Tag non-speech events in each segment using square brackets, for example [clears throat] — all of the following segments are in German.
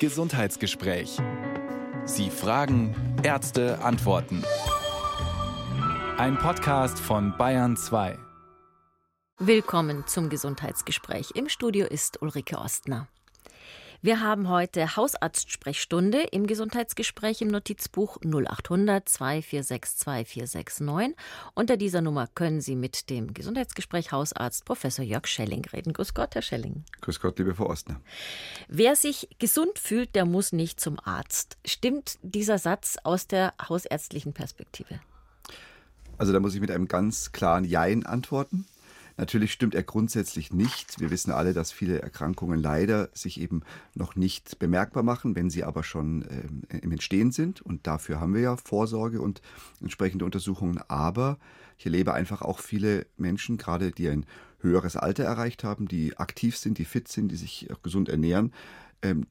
Gesundheitsgespräch. Sie fragen, Ärzte antworten. Ein Podcast von Bayern 2. Willkommen zum Gesundheitsgespräch. Im Studio ist Ulrike Ostner. Wir haben heute Hausarztsprechstunde im Gesundheitsgespräch im Notizbuch 0800 2462 469. Unter dieser Nummer können Sie mit dem Gesundheitsgespräch Hausarzt Professor Jörg Schelling reden. Grüß Gott, Herr Schelling. Grüß Gott, liebe Frau Ostner. Wer sich gesund fühlt, der muss nicht zum Arzt. Stimmt dieser Satz aus der hausärztlichen Perspektive? Also da muss ich mit einem ganz klaren Jein antworten. Natürlich stimmt er grundsätzlich nicht. Wir wissen alle, dass viele Erkrankungen leider sich eben noch nicht bemerkbar machen, wenn sie aber schon äh, im Entstehen sind. Und dafür haben wir ja Vorsorge und entsprechende Untersuchungen. Aber ich erlebe einfach auch viele Menschen, gerade die ein höheres Alter erreicht haben, die aktiv sind, die fit sind, die sich auch gesund ernähren, ähm,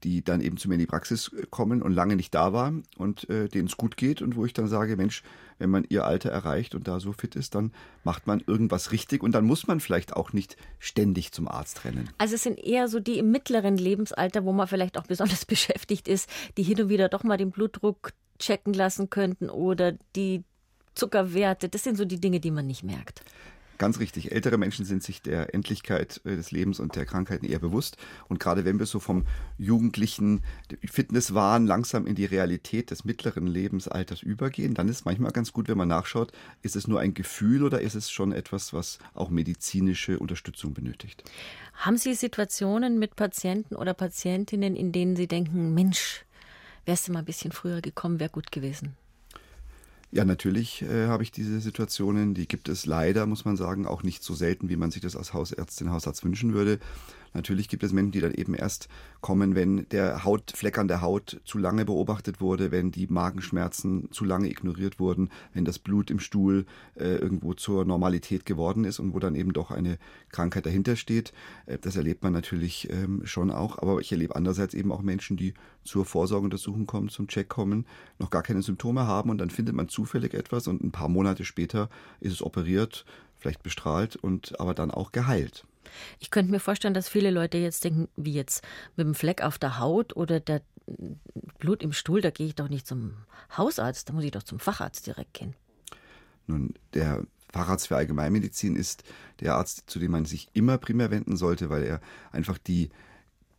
die dann eben zu mir in die Praxis äh, kommen und lange nicht da waren und äh, denen es gut geht und wo ich dann sage, Mensch, wenn man ihr Alter erreicht und da so fit ist, dann macht man irgendwas richtig und dann muss man vielleicht auch nicht ständig zum Arzt rennen. Also es sind eher so die im mittleren Lebensalter, wo man vielleicht auch besonders [laughs] beschäftigt ist, die hin und wieder doch mal den Blutdruck checken lassen könnten oder die Zuckerwerte. Das sind so die Dinge, die man nicht merkt. Ganz richtig. Ältere Menschen sind sich der Endlichkeit äh, des Lebens und der Krankheiten eher bewusst. Und gerade wenn wir so vom jugendlichen Fitnesswahn langsam in die Realität des mittleren Lebensalters übergehen, dann ist manchmal ganz gut, wenn man nachschaut, ist es nur ein Gefühl oder ist es schon etwas, was auch medizinische Unterstützung benötigt. Haben Sie Situationen mit Patienten oder Patientinnen, in denen Sie denken, Mensch, wärst du mal ein bisschen früher gekommen, wäre gut gewesen? Ja, natürlich äh, habe ich diese Situationen. Die gibt es leider, muss man sagen, auch nicht so selten, wie man sich das als Hausärztin, Hausarzt wünschen würde. Natürlich gibt es Menschen, die dann eben erst kommen, wenn der Hautfleck an der Haut zu lange beobachtet wurde, wenn die Magenschmerzen zu lange ignoriert wurden, wenn das Blut im Stuhl äh, irgendwo zur Normalität geworden ist und wo dann eben doch eine Krankheit dahinter steht. Äh, das erlebt man natürlich ähm, schon auch. Aber ich erlebe andererseits eben auch Menschen, die zur Vorsorgeuntersuchung kommen, zum Check kommen, noch gar keine Symptome haben und dann findet man zufällig etwas und ein paar Monate später ist es operiert, vielleicht bestrahlt und aber dann auch geheilt. Ich könnte mir vorstellen, dass viele Leute jetzt denken, wie jetzt mit dem Fleck auf der Haut oder der Blut im Stuhl, da gehe ich doch nicht zum Hausarzt, da muss ich doch zum Facharzt direkt gehen. Nun, der Facharzt für Allgemeinmedizin ist der Arzt, zu dem man sich immer primär wenden sollte, weil er einfach die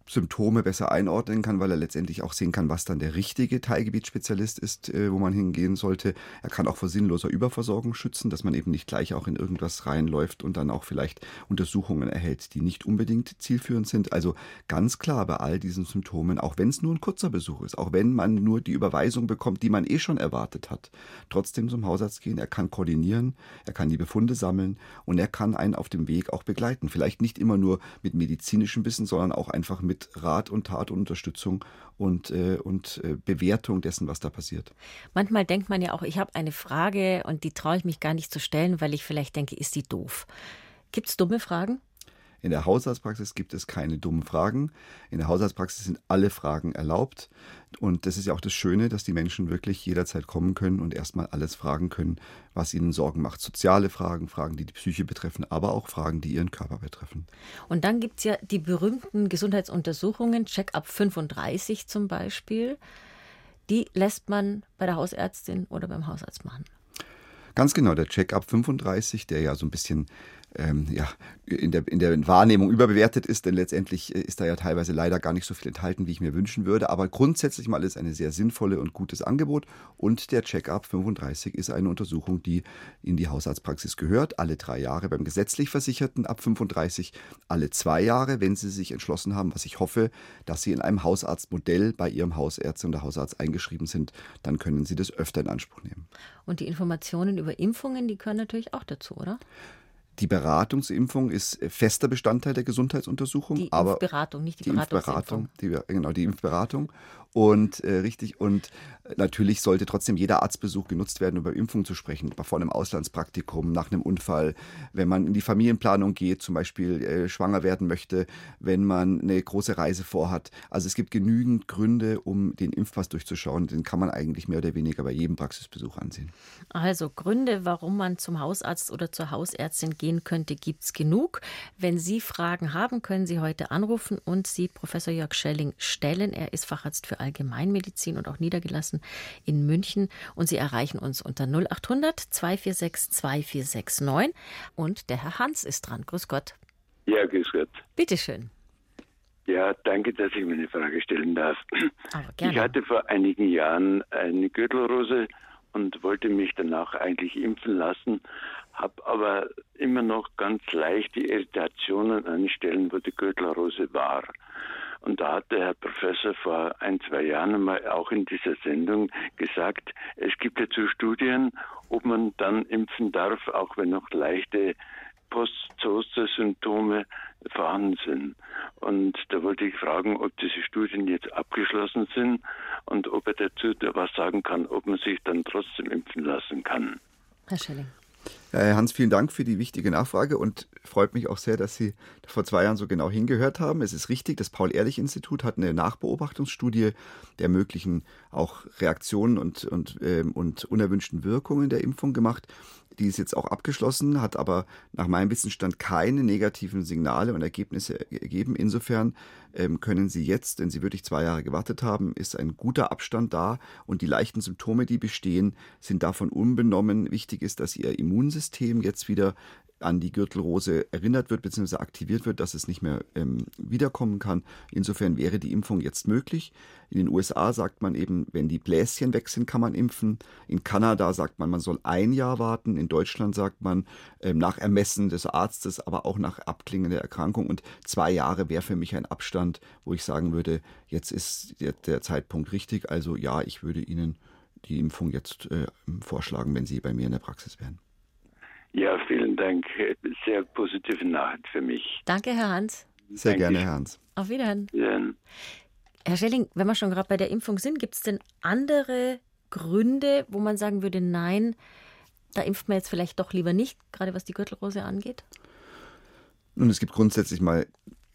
Symptome besser einordnen kann, weil er letztendlich auch sehen kann, was dann der richtige Teilgebietsspezialist ist, äh, wo man hingehen sollte. Er kann auch vor sinnloser Überversorgung schützen, dass man eben nicht gleich auch in irgendwas reinläuft und dann auch vielleicht Untersuchungen erhält, die nicht unbedingt zielführend sind. Also ganz klar bei all diesen Symptomen, auch wenn es nur ein kurzer Besuch ist, auch wenn man nur die Überweisung bekommt, die man eh schon erwartet hat, trotzdem zum Hausarzt gehen. Er kann koordinieren, er kann die Befunde sammeln und er kann einen auf dem Weg auch begleiten. Vielleicht nicht immer nur mit medizinischem Wissen, sondern auch einfach mit mit Rat und Tat und Unterstützung und, äh, und äh, Bewertung dessen, was da passiert. Manchmal denkt man ja auch, ich habe eine Frage und die traue ich mich gar nicht zu stellen, weil ich vielleicht denke, ist die doof. Gibt es dumme Fragen? In der Hausarztpraxis gibt es keine dummen Fragen. In der Hausarztpraxis sind alle Fragen erlaubt. Und das ist ja auch das Schöne, dass die Menschen wirklich jederzeit kommen können und erstmal alles fragen können, was ihnen Sorgen macht. Soziale Fragen, Fragen, die die Psyche betreffen, aber auch Fragen, die ihren Körper betreffen. Und dann gibt es ja die berühmten Gesundheitsuntersuchungen, Check-up 35 zum Beispiel. Die lässt man bei der Hausärztin oder beim Hausarzt machen. Ganz genau, der Check-up 35, der ja so ein bisschen ähm, ja, in, der, in der Wahrnehmung überbewertet ist, denn letztendlich äh, ist da ja teilweise leider gar nicht so viel enthalten, wie ich mir wünschen würde. Aber grundsätzlich mal ist eine sehr sinnvolle und gutes Angebot. Und der Check-up 35 ist eine Untersuchung, die in die Hausarztpraxis gehört. Alle drei Jahre beim gesetzlich Versicherten ab 35, alle zwei Jahre, wenn Sie sich entschlossen haben, was ich hoffe, dass Sie in einem Hausarztmodell bei Ihrem Hausärztin und der Hausarzt eingeschrieben sind, dann können Sie das öfter in Anspruch nehmen. Und die Informationen über Impfungen, die gehören natürlich auch dazu, oder? Die Beratungsimpfung ist fester Bestandteil der Gesundheitsuntersuchung. Die Impfberatung, nicht die, die Impfberatung. Die, genau, die Impfberatung. Und äh, richtig, und natürlich sollte trotzdem jeder Arztbesuch genutzt werden, um über Impfung zu sprechen, vor einem Auslandspraktikum, nach einem Unfall, wenn man in die Familienplanung geht, zum Beispiel äh, schwanger werden möchte, wenn man eine große Reise vorhat. Also es gibt genügend Gründe, um den Impfpass durchzuschauen. Den kann man eigentlich mehr oder weniger bei jedem Praxisbesuch ansehen. Also Gründe, warum man zum Hausarzt oder zur Hausärztin gehen könnte, gibt es genug. Wenn Sie Fragen haben, können Sie heute anrufen und Sie Professor Jörg Schelling stellen. Er ist Facharzt für Allgemeinmedizin und auch niedergelassen in München. Und Sie erreichen uns unter 0800 246 2469. Und der Herr Hans ist dran. Grüß Gott. Ja, grüß Gott. Bitte schön. Ja, danke, dass ich mir eine Frage stellen darf. Aber gerne. Ich hatte vor einigen Jahren eine Gürtelrose und wollte mich danach eigentlich impfen lassen, habe aber immer noch ganz leichte Irritationen an Stellen, wo die Gürtelrose war. Und da hat der Herr Professor vor ein, zwei Jahren mal auch in dieser Sendung gesagt, es gibt dazu Studien, ob man dann impfen darf, auch wenn noch leichte Post-Zoster-Symptome vorhanden sind. Und da wollte ich fragen, ob diese Studien jetzt abgeschlossen sind und ob er dazu was sagen kann, ob man sich dann trotzdem impfen lassen kann. Herr Schelling. Herr Hans, vielen Dank für die wichtige Nachfrage und freut mich auch sehr, dass Sie vor zwei Jahren so genau hingehört haben. Es ist richtig, das Paul-Ehrlich-Institut hat eine Nachbeobachtungsstudie der möglichen auch Reaktionen und, und, ähm, und unerwünschten Wirkungen der Impfung gemacht. Die ist jetzt auch abgeschlossen, hat aber nach meinem Wissensstand keine negativen Signale und Ergebnisse ergeben. Insofern ähm, können Sie jetzt, wenn Sie wirklich zwei Jahre gewartet haben, ist ein guter Abstand da und die leichten Symptome, die bestehen, sind davon unbenommen. Wichtig ist, dass Ihr Immunsystem jetzt wieder an die Gürtelrose erinnert wird bzw. aktiviert wird, dass es nicht mehr ähm, wiederkommen kann. Insofern wäre die Impfung jetzt möglich. In den USA sagt man eben, wenn die Bläschen weg sind, kann man impfen. In Kanada sagt man, man soll ein Jahr warten. In Deutschland sagt man ähm, nach Ermessen des Arztes, aber auch nach Abklingen der Erkrankung. Und zwei Jahre wäre für mich ein Abstand, wo ich sagen würde, jetzt ist der, der Zeitpunkt richtig. Also ja, ich würde Ihnen die Impfung jetzt äh, vorschlagen, wenn Sie bei mir in der Praxis wären. Ja, vielen Dank. Sehr positive Nachricht für mich. Danke, Herr Hans. Sehr Danke. gerne, Herr Hans. Auf Wiederhören. Ja. Herr Schelling, wenn wir schon gerade bei der Impfung sind, gibt es denn andere Gründe, wo man sagen würde, nein, da impft man jetzt vielleicht doch lieber nicht, gerade was die Gürtelrose angeht? Nun, es gibt grundsätzlich mal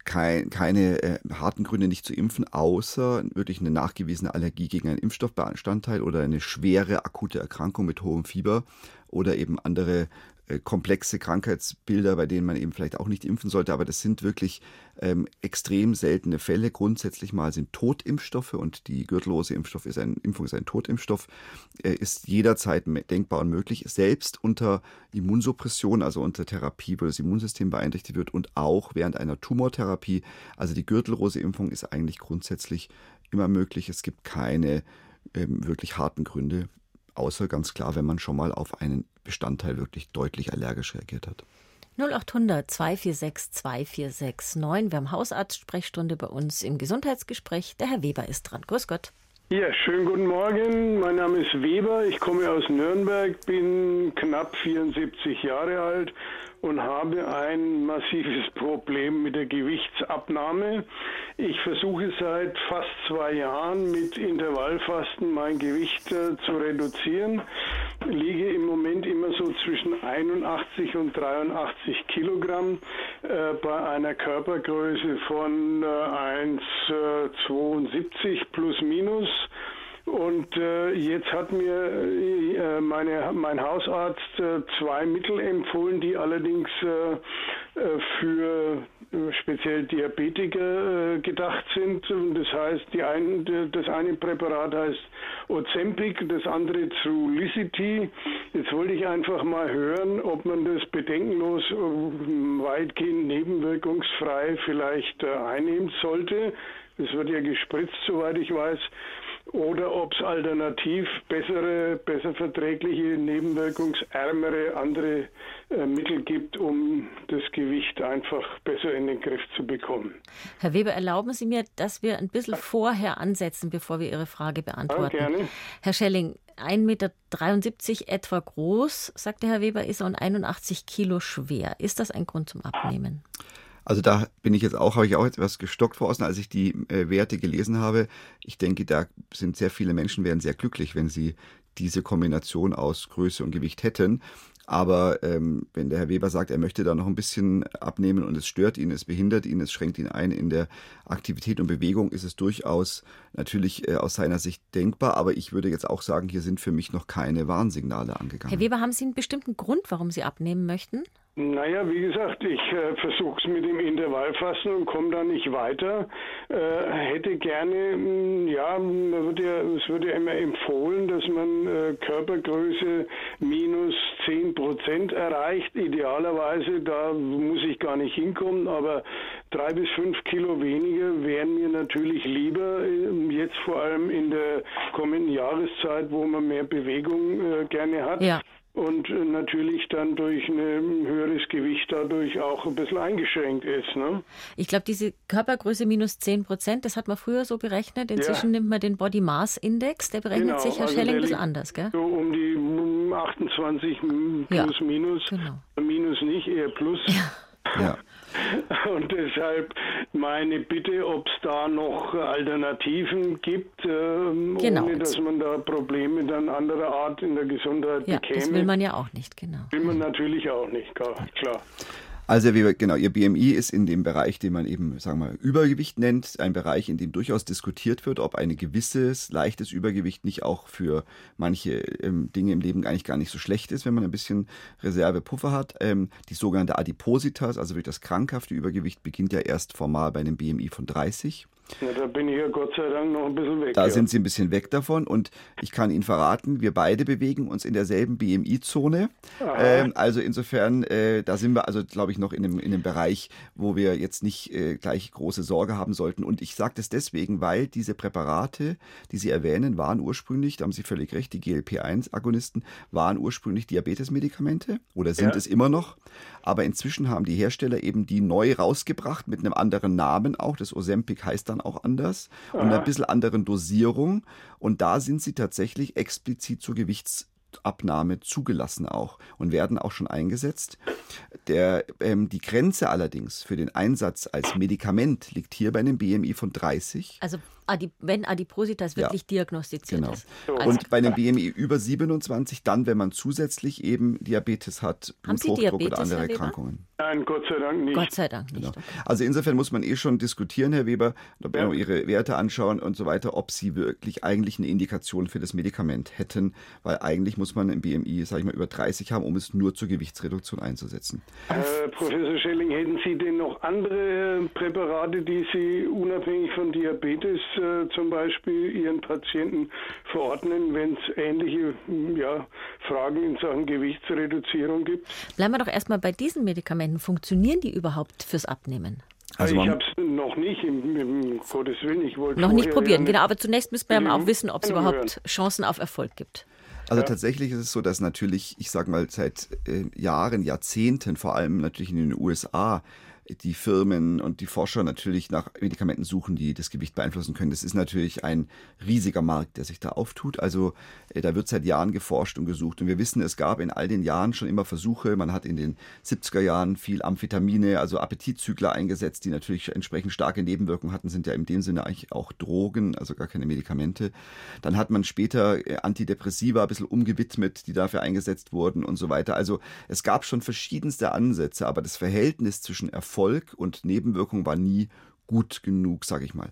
kein, keine äh, harten Gründe nicht zu impfen, außer wirklich eine nachgewiesene Allergie gegen einen Impfstoffbestandteil oder eine schwere akute Erkrankung mit hohem Fieber oder eben andere komplexe Krankheitsbilder, bei denen man eben vielleicht auch nicht impfen sollte. Aber das sind wirklich ähm, extrem seltene Fälle. Grundsätzlich mal sind Totimpfstoffe und die gürtellose Impfstoff ist ein, Impfung ist ein Totimpfstoff, äh, ist jederzeit denkbar und möglich, selbst unter Immunsuppression, also unter Therapie, wo das Immunsystem beeinträchtigt wird und auch während einer Tumortherapie. Also die gürtellose Impfung ist eigentlich grundsätzlich immer möglich. Es gibt keine ähm, wirklich harten Gründe, außer ganz klar, wenn man schon mal auf einen Bestandteil wirklich deutlich allergisch reagiert hat. 0800 246 2469. Wir haben Hausarztsprechstunde bei uns im Gesundheitsgespräch. Der Herr Weber ist dran. Grüß Gott. Ja, schönen guten Morgen. Mein Name ist Weber. Ich komme aus Nürnberg, bin knapp 74 Jahre alt und habe ein massives Problem mit der Gewichtsabnahme. Ich versuche seit fast zwei Jahren mit Intervallfasten mein Gewicht äh, zu reduzieren. Liege im Moment immer so zwischen 81 und 83 Kilogramm äh, bei einer Körpergröße von äh, 1,72 plus minus. Und äh, jetzt hat mir äh, meine, mein Hausarzt äh, zwei Mittel empfohlen, die allerdings äh, äh, für äh, speziell Diabetiker äh, gedacht sind. Das heißt, die ein, das eine Präparat heißt Ozempic, das andere Trulicity. Jetzt wollte ich einfach mal hören, ob man das bedenkenlos äh, weitgehend nebenwirkungsfrei vielleicht äh, einnehmen sollte. Es wird ja gespritzt, soweit ich weiß oder ob es alternativ bessere, besser verträgliche, nebenwirkungsärmere andere äh, Mittel gibt, um das Gewicht einfach besser in den Griff zu bekommen. Herr Weber, erlauben Sie mir, dass wir ein bisschen vorher ansetzen, bevor wir Ihre Frage beantworten. Ja, gerne. Herr Schelling, 1,73 Meter etwa groß, sagte Herr Weber, ist er und 81 Kilo schwer. Ist das ein Grund zum Abnehmen? Also da bin ich jetzt auch, habe ich auch etwas gestockt vor außen, als ich die äh, Werte gelesen habe. Ich denke, da sind sehr viele Menschen, wären sehr glücklich, wenn sie diese Kombination aus Größe und Gewicht hätten. Aber ähm, wenn der Herr Weber sagt, er möchte da noch ein bisschen abnehmen und es stört ihn, es behindert ihn, es schränkt ihn ein in der Aktivität und Bewegung, ist es durchaus natürlich äh, aus seiner Sicht denkbar. Aber ich würde jetzt auch sagen, hier sind für mich noch keine Warnsignale angegangen. Herr Weber, haben Sie einen bestimmten Grund, warum Sie abnehmen möchten? Naja, wie gesagt, ich äh, versuche es mit dem Intervallfassen und komme da nicht weiter. Äh, hätte gerne, mh, hm, ja, man wird ja, es wird ja immer empfohlen, dass man äh, Körpergröße minus 10 Prozent erreicht. Idealerweise, da muss ich gar nicht hinkommen, aber drei bis fünf Kilo weniger wären mir natürlich lieber, äh, jetzt vor allem in der kommenden Jahreszeit, wo man mehr Bewegung äh, gerne hat. Ja und äh, natürlich dann durch ein höheres Gewicht dadurch auch ein bisschen eingeschränkt ist. Ne? Ich glaube, diese Körpergröße minus 10 Prozent, das hat man früher so berechnet. Inzwischen ja. nimmt man den Body Mass Index, der berechnet genau, sich Herr also Schelling ein bisschen anders, gell? So um die 28 plus ja, minus. Genau. Minus nicht, eher plus. Ja. ja. [laughs] Und deshalb meine Bitte, ob es da noch Alternativen gibt, ähm, genau. ohne dass man da Probleme dann anderer Art in der Gesundheit ja, bekäme. Das will man ja auch nicht, genau. Will man natürlich auch nicht, klar. Also wie, genau, Ihr BMI ist in dem Bereich, den man eben, sagen wir Übergewicht nennt, ein Bereich, in dem durchaus diskutiert wird, ob ein gewisses leichtes Übergewicht nicht auch für manche ähm, Dinge im Leben eigentlich gar nicht so schlecht ist, wenn man ein bisschen Reservepuffer hat. Ähm, die sogenannte Adipositas, also wirklich das krankhafte Übergewicht, beginnt ja erst formal bei einem BMI von 30. Ja, da bin ich ja Gott sei Dank noch ein bisschen weg. Da ja. sind Sie ein bisschen weg davon und ich kann Ihnen verraten, wir beide bewegen uns in derselben BMI-Zone. Ähm, also insofern, äh, da sind wir also, glaube ich, noch in einem, in einem Bereich, wo wir jetzt nicht äh, gleich große Sorge haben sollten. Und ich sage das deswegen, weil diese Präparate, die Sie erwähnen, waren ursprünglich, da haben Sie völlig recht, die GLP-1-Agonisten waren ursprünglich Diabetesmedikamente oder sind ja. es immer noch. Aber inzwischen haben die Hersteller eben die neu rausgebracht mit einem anderen Namen auch. Das Ozempic heißt dann auch anders und einer bisschen anderen Dosierung. Und da sind sie tatsächlich explizit zur Gewichtsabnahme zugelassen auch und werden auch schon eingesetzt. Der, ähm, die Grenze allerdings für den Einsatz als Medikament liegt hier bei einem BMI von 30. Also Adip wenn Adipositas wirklich ja, diagnostiziert genau. ist. Also und bei einem BMI über 27 dann, wenn man zusätzlich eben Diabetes hat, Bluthochdruck oder andere Erkrankungen. Nein, Gott sei Dank nicht. Gott sei Dank nicht. Genau. Also insofern muss man eh schon diskutieren, Herr Weber, ob ja. Ihre Werte anschauen und so weiter, ob Sie wirklich eigentlich eine Indikation für das Medikament hätten, weil eigentlich muss man ein BMI, sage ich mal, über 30 haben, um es nur zur Gewichtsreduktion einzusetzen. Äh, Professor Schelling, hätten Sie denn noch andere Präparate, die Sie unabhängig von Diabetes äh, zum Beispiel Ihren Patienten verordnen, wenn es ähnliche ja, Fragen in Sachen Gewichtsreduzierung gibt? Bleiben wir doch erstmal bei diesen Medikamenten. Funktionieren die überhaupt fürs Abnehmen? Also ich habe es noch nicht, im, im, Gottes Willen. Ich wollte noch nicht probieren, genau. Aber zunächst müssen wir ja auch wissen, ob es überhaupt Chancen auf Erfolg gibt. Also ja. tatsächlich ist es so, dass natürlich, ich sage mal, seit äh, Jahren, Jahrzehnten, vor allem natürlich in den USA, die Firmen und die Forscher natürlich nach Medikamenten suchen, die das Gewicht beeinflussen können. Das ist natürlich ein riesiger Markt, der sich da auftut. Also äh, da wird seit Jahren geforscht und gesucht. Und wir wissen, es gab in all den Jahren schon immer Versuche. Man hat in den 70er Jahren viel Amphetamine, also Appetitzügler eingesetzt, die natürlich entsprechend starke Nebenwirkungen hatten, sind ja in dem Sinne eigentlich auch Drogen, also gar keine Medikamente. Dann hat man später äh, Antidepressiva ein bisschen umgewidmet, die dafür eingesetzt wurden und so weiter. Also es gab schon verschiedenste Ansätze, aber das Verhältnis zwischen Erfolg Erfolg und Nebenwirkung war nie gut genug, sage ich mal.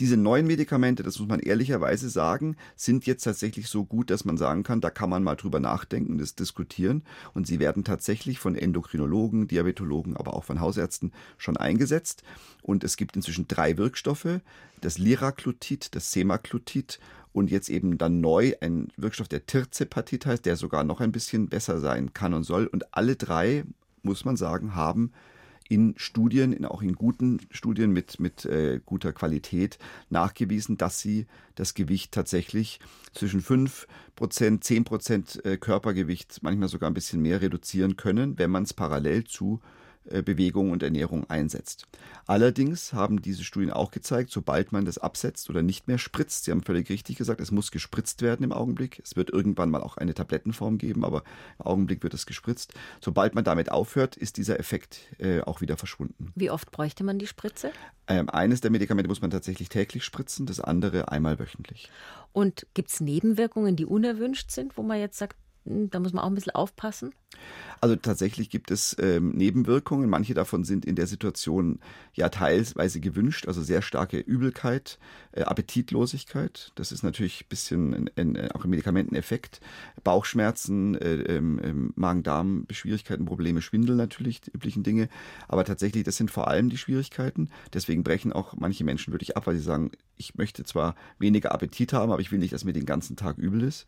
Diese neuen Medikamente, das muss man ehrlicherweise sagen, sind jetzt tatsächlich so gut, dass man sagen kann, da kann man mal drüber nachdenken, das diskutieren. Und sie werden tatsächlich von Endokrinologen, Diabetologen, aber auch von Hausärzten schon eingesetzt. Und es gibt inzwischen drei Wirkstoffe, das Liraglutid, das Semaglutid und jetzt eben dann neu ein Wirkstoff, der Tirzepatit heißt, der sogar noch ein bisschen besser sein kann und soll. Und alle drei, muss man sagen, haben in Studien, in, auch in guten Studien mit, mit äh, guter Qualität nachgewiesen, dass sie das Gewicht tatsächlich zwischen 5 Prozent, 10 Prozent äh, Körpergewicht, manchmal sogar ein bisschen mehr reduzieren können, wenn man es parallel zu Bewegung und Ernährung einsetzt. Allerdings haben diese Studien auch gezeigt, sobald man das absetzt oder nicht mehr spritzt, Sie haben völlig richtig gesagt, es muss gespritzt werden im Augenblick. Es wird irgendwann mal auch eine Tablettenform geben, aber im Augenblick wird es gespritzt. Sobald man damit aufhört, ist dieser Effekt äh, auch wieder verschwunden. Wie oft bräuchte man die Spritze? Ähm, eines der Medikamente muss man tatsächlich täglich spritzen, das andere einmal wöchentlich. Und gibt es Nebenwirkungen, die unerwünscht sind, wo man jetzt sagt, hm, da muss man auch ein bisschen aufpassen? Also tatsächlich gibt es ähm, Nebenwirkungen. Manche davon sind in der Situation ja teilweise gewünscht, also sehr starke Übelkeit, äh, Appetitlosigkeit. Das ist natürlich ein bisschen ein, ein, auch ein Medikamenteneffekt. Bauchschmerzen, äh, äh, Magen-Darm-Schwierigkeiten, Probleme, Schwindel natürlich, die üblichen Dinge. Aber tatsächlich, das sind vor allem die Schwierigkeiten. Deswegen brechen auch manche Menschen wirklich ab, weil sie sagen, ich möchte zwar weniger Appetit haben, aber ich will nicht, dass mir den ganzen Tag übel ist.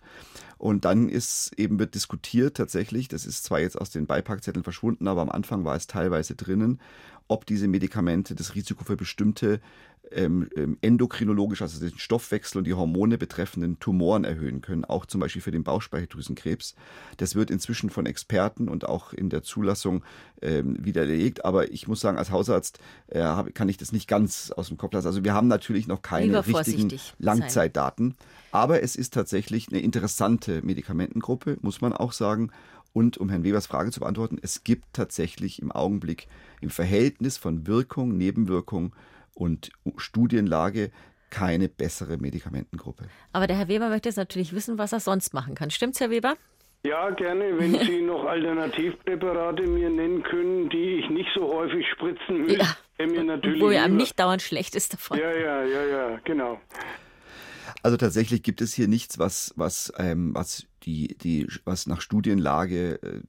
Und dann ist eben wird diskutiert tatsächlich, das ist zwar jetzt aus den Beipackzetteln verschwunden, aber am Anfang war es teilweise drinnen, ob diese Medikamente das Risiko für bestimmte ähm, ähm, endokrinologisch, also den Stoffwechsel und die Hormone betreffenden Tumoren erhöhen können, auch zum Beispiel für den Bauchspeicheldrüsenkrebs. Das wird inzwischen von Experten und auch in der Zulassung ähm, widerlegt, aber ich muss sagen, als Hausarzt äh, kann ich das nicht ganz aus dem Kopf lassen. Also wir haben natürlich noch keine richtigen Langzeitdaten, aber es ist tatsächlich eine interessante Medikamentengruppe, muss man auch sagen. Und um Herrn Webers Frage zu beantworten, es gibt tatsächlich im Augenblick im Verhältnis von Wirkung, Nebenwirkung und Studienlage keine bessere Medikamentengruppe. Aber der Herr Weber möchte jetzt natürlich wissen, was er sonst machen kann. Stimmt's, Herr Weber? Ja, gerne, wenn [laughs] Sie noch Alternativpräparate mir nennen können, die ich nicht so häufig spritzen will. Ja. Mir natürlich Wo ja einem nicht dauernd schlecht ist davon. Ja, ja, ja, ja, genau. Also tatsächlich gibt es hier nichts, was, was, ähm, was die, die, was nach Studienlage äh,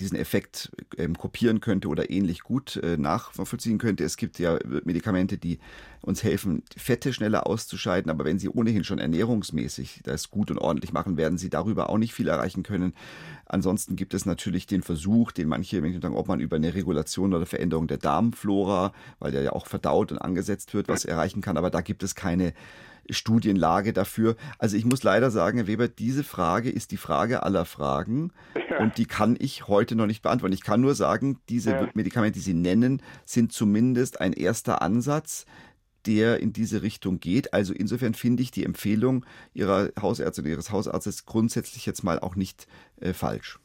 diesen Effekt ähm, kopieren könnte oder ähnlich gut äh, nachvollziehen könnte. Es gibt ja Medikamente, die uns helfen, Fette schneller auszuscheiden, aber wenn sie ohnehin schon ernährungsmäßig das gut und ordentlich machen, werden sie darüber auch nicht viel erreichen können. Ansonsten gibt es natürlich den Versuch, den manche Menschen sagen, ob man über eine Regulation oder Veränderung der Darmflora, weil der ja auch verdaut und angesetzt wird, was erreichen kann, aber da gibt es keine Studienlage dafür. Also ich muss leider sagen, Herr Weber, diese Frage ist die Frage aller Fragen ja. und die kann ich heute noch nicht beantworten. Ich kann nur sagen, diese ja. Medikamente, die Sie nennen, sind zumindest ein erster Ansatz der in diese Richtung geht. Also insofern finde ich die Empfehlung Ihrer Hausärztin, Ihres Hausarztes grundsätzlich jetzt mal auch nicht äh, falsch.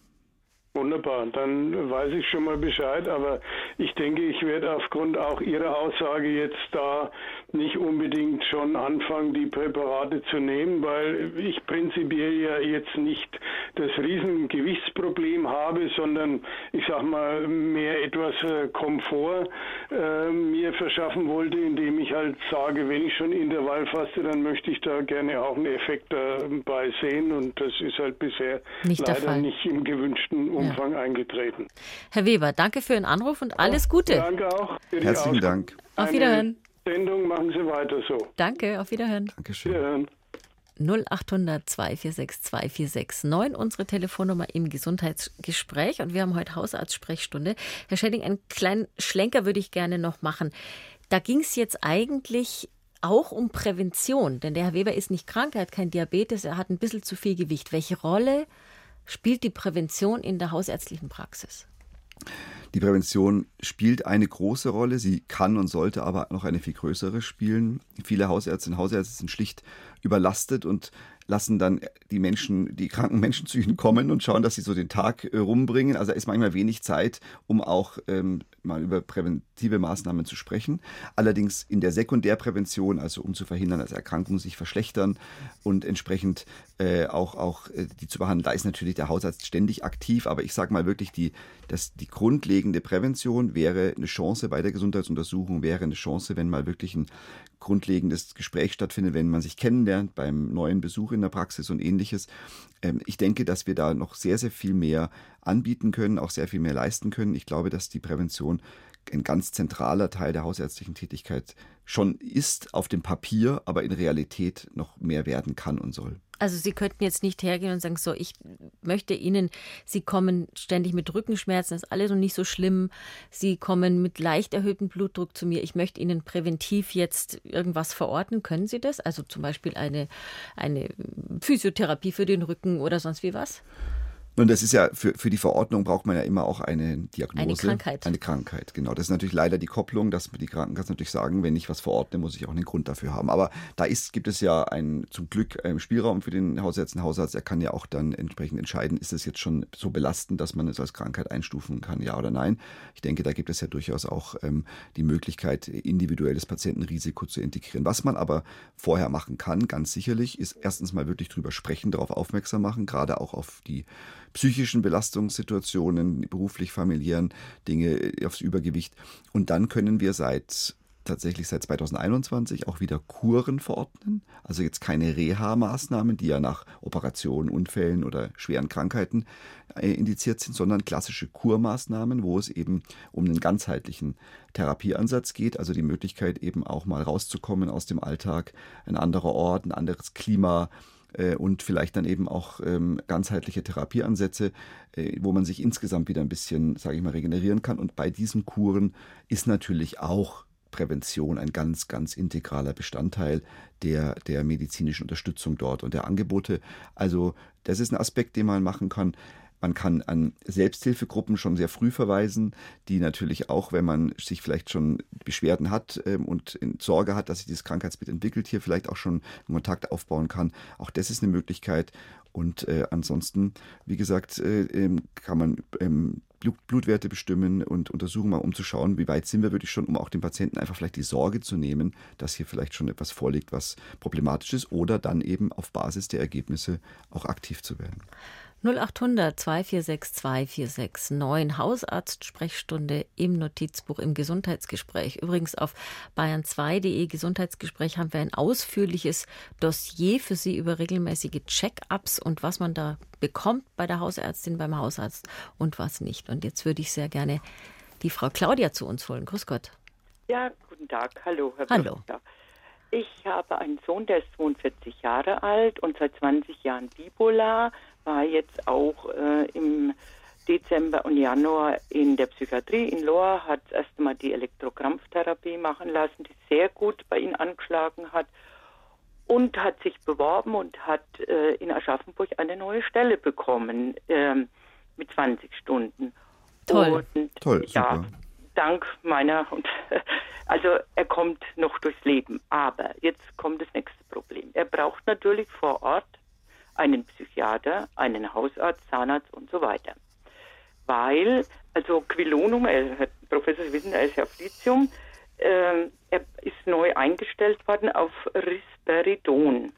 Wunderbar, dann weiß ich schon mal Bescheid, aber ich denke, ich werde aufgrund auch Ihrer Aussage jetzt da nicht unbedingt schon anfangen, die Präparate zu nehmen, weil ich prinzipiell ja jetzt nicht das Riesengewichtsproblem habe, sondern ich sag mal mehr etwas äh, Komfort äh, mir verschaffen wollte, indem ich halt sage, wenn ich schon Intervall faste, dann möchte ich da gerne auch einen Effekt dabei sehen und das ist halt bisher nicht leider nicht im gewünschten Umfang. Umfang ja. eingetreten. Herr Weber, danke für Ihren Anruf und alles Gute. Danke auch. Herzlichen Dank. Auf Wiederhören. Sendung machen Sie weiter so. Danke, auf Wiederhören. Dankeschön. Wiederhören. 0800 246 2469, unsere Telefonnummer im Gesundheitsgespräch. Und wir haben heute Hausarztsprechstunde. Herr Schäding, einen kleinen Schlenker würde ich gerne noch machen. Da ging es jetzt eigentlich auch um Prävention, denn der Herr Weber ist nicht krank, er hat kein Diabetes, er hat ein bisschen zu viel Gewicht. Welche Rolle spielt die Prävention in der hausärztlichen Praxis? Die Prävention spielt eine große Rolle, sie kann und sollte aber noch eine viel größere spielen. Viele Hausärztinnen und Hausärzte sind schlicht überlastet und lassen dann die Menschen, die kranken Menschen zu ihnen kommen und schauen, dass sie so den Tag äh, rumbringen. Also da ist manchmal wenig Zeit, um auch ähm, mal über präventive Maßnahmen zu sprechen. Allerdings in der Sekundärprävention, also um zu verhindern, dass Erkrankungen sich verschlechtern und entsprechend äh, auch, auch äh, die zu behandeln, da ist natürlich der Hausarzt ständig aktiv. Aber ich sage mal wirklich, die, dass die grundlegende Prävention wäre eine Chance bei der Gesundheitsuntersuchung, wäre eine Chance, wenn mal wirklich ein grundlegendes Gespräch stattfindet, wenn man sich kennenlernt beim neuen Besuch in der Praxis und ähnliches. Ähm, ich denke, dass wir da noch sehr, sehr viel mehr anbieten können, auch sehr viel mehr leisten können. Ich glaube, dass die Prävention ein ganz zentraler Teil der hausärztlichen Tätigkeit schon ist auf dem Papier, aber in Realität noch mehr werden kann und soll. Also Sie könnten jetzt nicht hergehen und sagen, so, ich möchte Ihnen, Sie kommen ständig mit Rückenschmerzen, das ist alles noch nicht so schlimm. Sie kommen mit leicht erhöhtem Blutdruck zu mir. Ich möchte Ihnen präventiv jetzt irgendwas verorten. Können Sie das? Also zum Beispiel eine, eine Physiotherapie für den Rücken oder sonst wie was? Und das ist ja, für, für die Verordnung braucht man ja immer auch eine Diagnose. Eine Krankheit. Eine Krankheit, genau. Das ist natürlich leider die Kopplung, dass die Krankenkassen natürlich sagen, wenn ich was verordne, muss ich auch einen Grund dafür haben. Aber da ist, gibt es ja ein, zum Glück einen Spielraum für den Hausarzt. Ein Hausarzt, er kann ja auch dann entsprechend entscheiden, ist es jetzt schon so belastend, dass man es als Krankheit einstufen kann, ja oder nein. Ich denke, da gibt es ja durchaus auch ähm, die Möglichkeit, individuelles Patientenrisiko zu integrieren. Was man aber vorher machen kann, ganz sicherlich, ist erstens mal wirklich drüber sprechen, darauf aufmerksam machen, gerade auch auf die psychischen Belastungssituationen, beruflich familiären Dinge, aufs Übergewicht. Und dann können wir seit tatsächlich seit 2021 auch wieder Kuren verordnen. Also jetzt keine Reha-Maßnahmen, die ja nach Operationen, Unfällen oder schweren Krankheiten äh, indiziert sind, sondern klassische Kurmaßnahmen, wo es eben um einen ganzheitlichen Therapieansatz geht. Also die Möglichkeit eben auch mal rauszukommen aus dem Alltag, ein anderer Ort, ein anderes Klima, äh, und vielleicht dann eben auch ähm, ganzheitliche Therapieansätze, äh, wo man sich insgesamt wieder ein bisschen, sage ich mal, regenerieren kann. Und bei diesen Kuren ist natürlich auch Prävention ein ganz, ganz integraler Bestandteil der, der medizinischen Unterstützung dort und der Angebote. Also das ist ein Aspekt, den man machen kann. Man kann an Selbsthilfegruppen schon sehr früh verweisen, die natürlich auch, wenn man sich vielleicht schon Beschwerden hat ähm, und Sorge hat, dass sich dieses Krankheitsbild entwickelt, hier vielleicht auch schon Kontakt aufbauen kann. Auch das ist eine Möglichkeit. Und äh, ansonsten, wie gesagt, äh, ähm, kann man ähm, Blutwerte bestimmen und untersuchen, mal um zu schauen, wie weit sind wir wirklich schon, um auch dem Patienten einfach vielleicht die Sorge zu nehmen, dass hier vielleicht schon etwas vorliegt, was problematisch ist, oder dann eben auf Basis der Ergebnisse auch aktiv zu werden. 0800 246 2469 Hausarzt-Sprechstunde im Notizbuch im Gesundheitsgespräch. Übrigens auf bayern2.de Gesundheitsgespräch haben wir ein ausführliches Dossier für Sie über regelmäßige Check-ups und was man da bekommt bei der Hausärztin, beim Hausarzt und was nicht. Und jetzt würde ich sehr gerne die Frau Claudia zu uns holen. Grüß Gott. Ja, guten Tag. Hallo, Herr Hallo. Professor. Ich habe einen Sohn, der ist 42 Jahre alt und seit 20 Jahren bipolar war jetzt auch äh, im Dezember und Januar in der Psychiatrie in Lohr, hat erst mal die Elektrokrampftherapie machen lassen, die sehr gut bei ihm angeschlagen hat und hat sich beworben und hat äh, in Aschaffenburg eine neue Stelle bekommen äh, mit 20 Stunden. Toll. Und, Toll, ja, super. dank meiner und [laughs] also er kommt noch durchs Leben. Aber jetzt kommt das nächste Problem. Er braucht natürlich vor Ort einen Psychiater, einen Hausarzt, Zahnarzt und so weiter. Weil, also Quilonum, Herr Professor, Sie wissen, er ist ja auf Lithium, äh, er ist neu eingestellt worden auf Risperidon.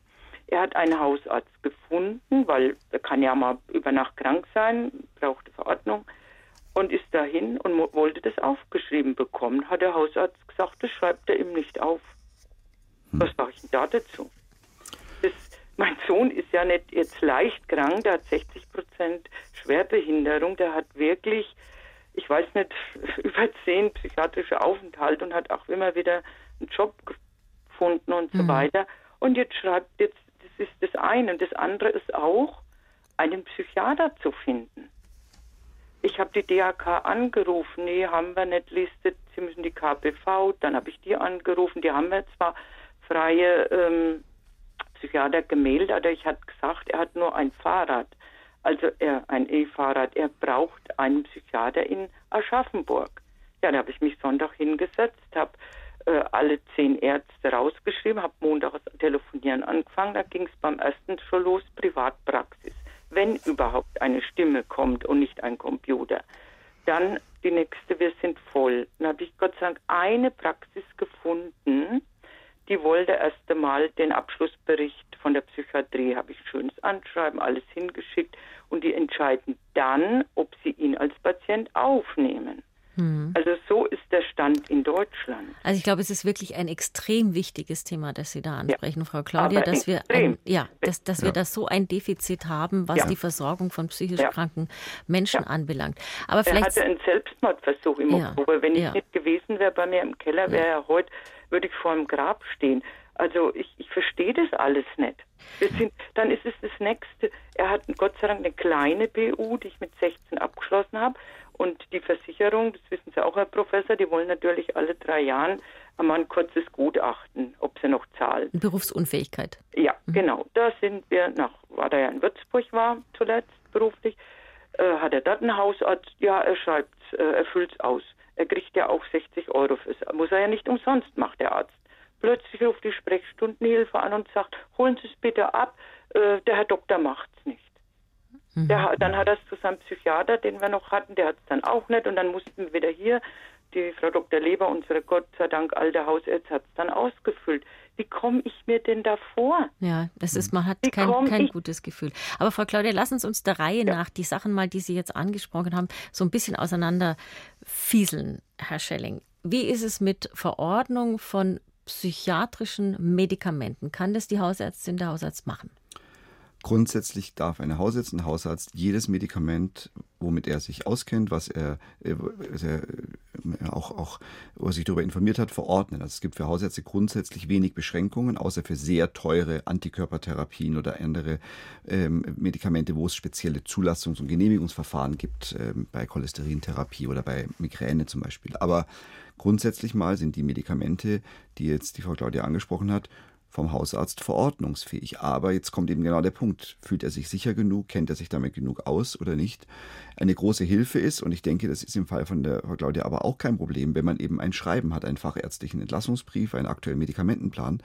Er hat einen Hausarzt gefunden, weil er kann ja mal über Nacht krank sein, brauchte Verordnung und ist dahin und wollte das aufgeschrieben bekommen. Hat der Hausarzt gesagt, das schreibt er ihm nicht auf. Hm. Was sage ich denn da dazu? Mein Sohn ist ja nicht jetzt leicht krank, der hat 60 Prozent Schwerbehinderung, der hat wirklich, ich weiß nicht, [laughs] über zehn psychiatrische Aufenthalte und hat auch immer wieder einen Job gefunden und so mhm. weiter. Und jetzt schreibt jetzt, das ist das eine. Und das andere ist auch, einen Psychiater zu finden. Ich habe die DAK angerufen, nee, haben wir nicht listet, Sie müssen die KPV, dann habe ich die angerufen, die haben wir zwar freie ähm, Psychiater gemeldet, aber ich hat gesagt, er hat nur ein Fahrrad, also er ein E-Fahrrad. Er braucht einen Psychiater in Aschaffenburg. Ja, da habe ich mich Sonntag hingesetzt, habe äh, alle zehn Ärzte rausgeschrieben, habe Montag das Telefonieren angefangen. Da ging es beim ersten schon los, Privatpraxis. Wenn überhaupt eine Stimme kommt und nicht ein Computer. Dann die nächste, wir sind voll. Dann habe ich Gott sei Dank eine Praxis gefunden, die wollte erst einmal den Abschlussbericht von der Psychiatrie, habe ich schönes Anschreiben, alles hingeschickt und die entscheiden dann, ob sie ihn als Patient aufnehmen. Mhm. Also so ist der Stand in Deutschland. Also ich glaube, es ist wirklich ein extrem wichtiges Thema, das Sie da ansprechen, ja. Frau Claudia, dass wir ein, ja, dass, dass ja. wir da so ein Defizit haben, was ja. die Versorgung von psychisch kranken Menschen anbelangt. Aber vielleicht er hatte einen Selbstmordversuch im Oktober. Wenn ich nicht gewesen wäre bei mir im Keller, wäre er heute würde ich vor dem Grab stehen. Also ich, ich verstehe das alles nicht. Sind, dann ist es das Nächste. Er hat Gott sei Dank eine kleine BU, die ich mit 16 abgeschlossen habe. Und die Versicherung, das wissen Sie auch, Herr Professor, die wollen natürlich alle drei Jahre einmal ein kurzes Gutachten, ob sie noch zahlen. Berufsunfähigkeit. Ja, mhm. genau. Da sind wir nach, war da ja in Würzburg war zuletzt beruflich, Äh, hat er dort einen Hausarzt? Ja, er schreibt, äh, er füllt es aus. Er kriegt ja auch 60 Euro fürs. Muss er ja nicht umsonst, macht der Arzt. Plötzlich ruft die Sprechstundenhilfe an und sagt, holen Sie es bitte ab, äh, der Herr Doktor macht's nicht. Mhm. Der, dann hat er es zu seinem Psychiater, den wir noch hatten, der hat es dann auch nicht und dann mussten wir wieder hier, die Frau Dr. Leber, unsere Gott sei Dank alte Hausärztin, hat es dann ausgefüllt. Wie komme ich mir denn da vor? Ja, das ist, man hat Wie kein, kein gutes Gefühl. Aber Frau Claudia, lassen Sie uns der Reihe ja. nach die Sachen mal, die Sie jetzt angesprochen haben, so ein bisschen auseinander fieseln, Herr Schelling. Wie ist es mit Verordnung von psychiatrischen Medikamenten? Kann das die Hausärztin, der Hausarzt machen? Grundsätzlich darf eine Hausärztin, ein Hausarzt jedes Medikament, womit er sich auskennt, was er, äh, was er äh, auch, auch er sich darüber informiert hat, verordnen. Also es gibt für Hausärzte grundsätzlich wenig Beschränkungen, außer für sehr teure Antikörpertherapien oder andere ähm, Medikamente, wo es spezielle Zulassungs- und Genehmigungsverfahren gibt, ähm, bei Cholesterintherapie oder bei Migräne zum Beispiel. Aber grundsätzlich mal sind die Medikamente, die jetzt die Frau Claudia angesprochen hat, vom Hausarzt verordnungsfähig. Aber jetzt kommt eben genau der Punkt. Fühlt er sich sicher genug? Kennt er sich damit genug aus oder nicht? Eine große Hilfe ist, und ich denke, das ist im Fall von der Frau Claudia aber auch kein Problem, wenn man eben ein Schreiben hat, einen fachärztlichen Entlassungsbrief, einen aktuellen Medikamentenplan.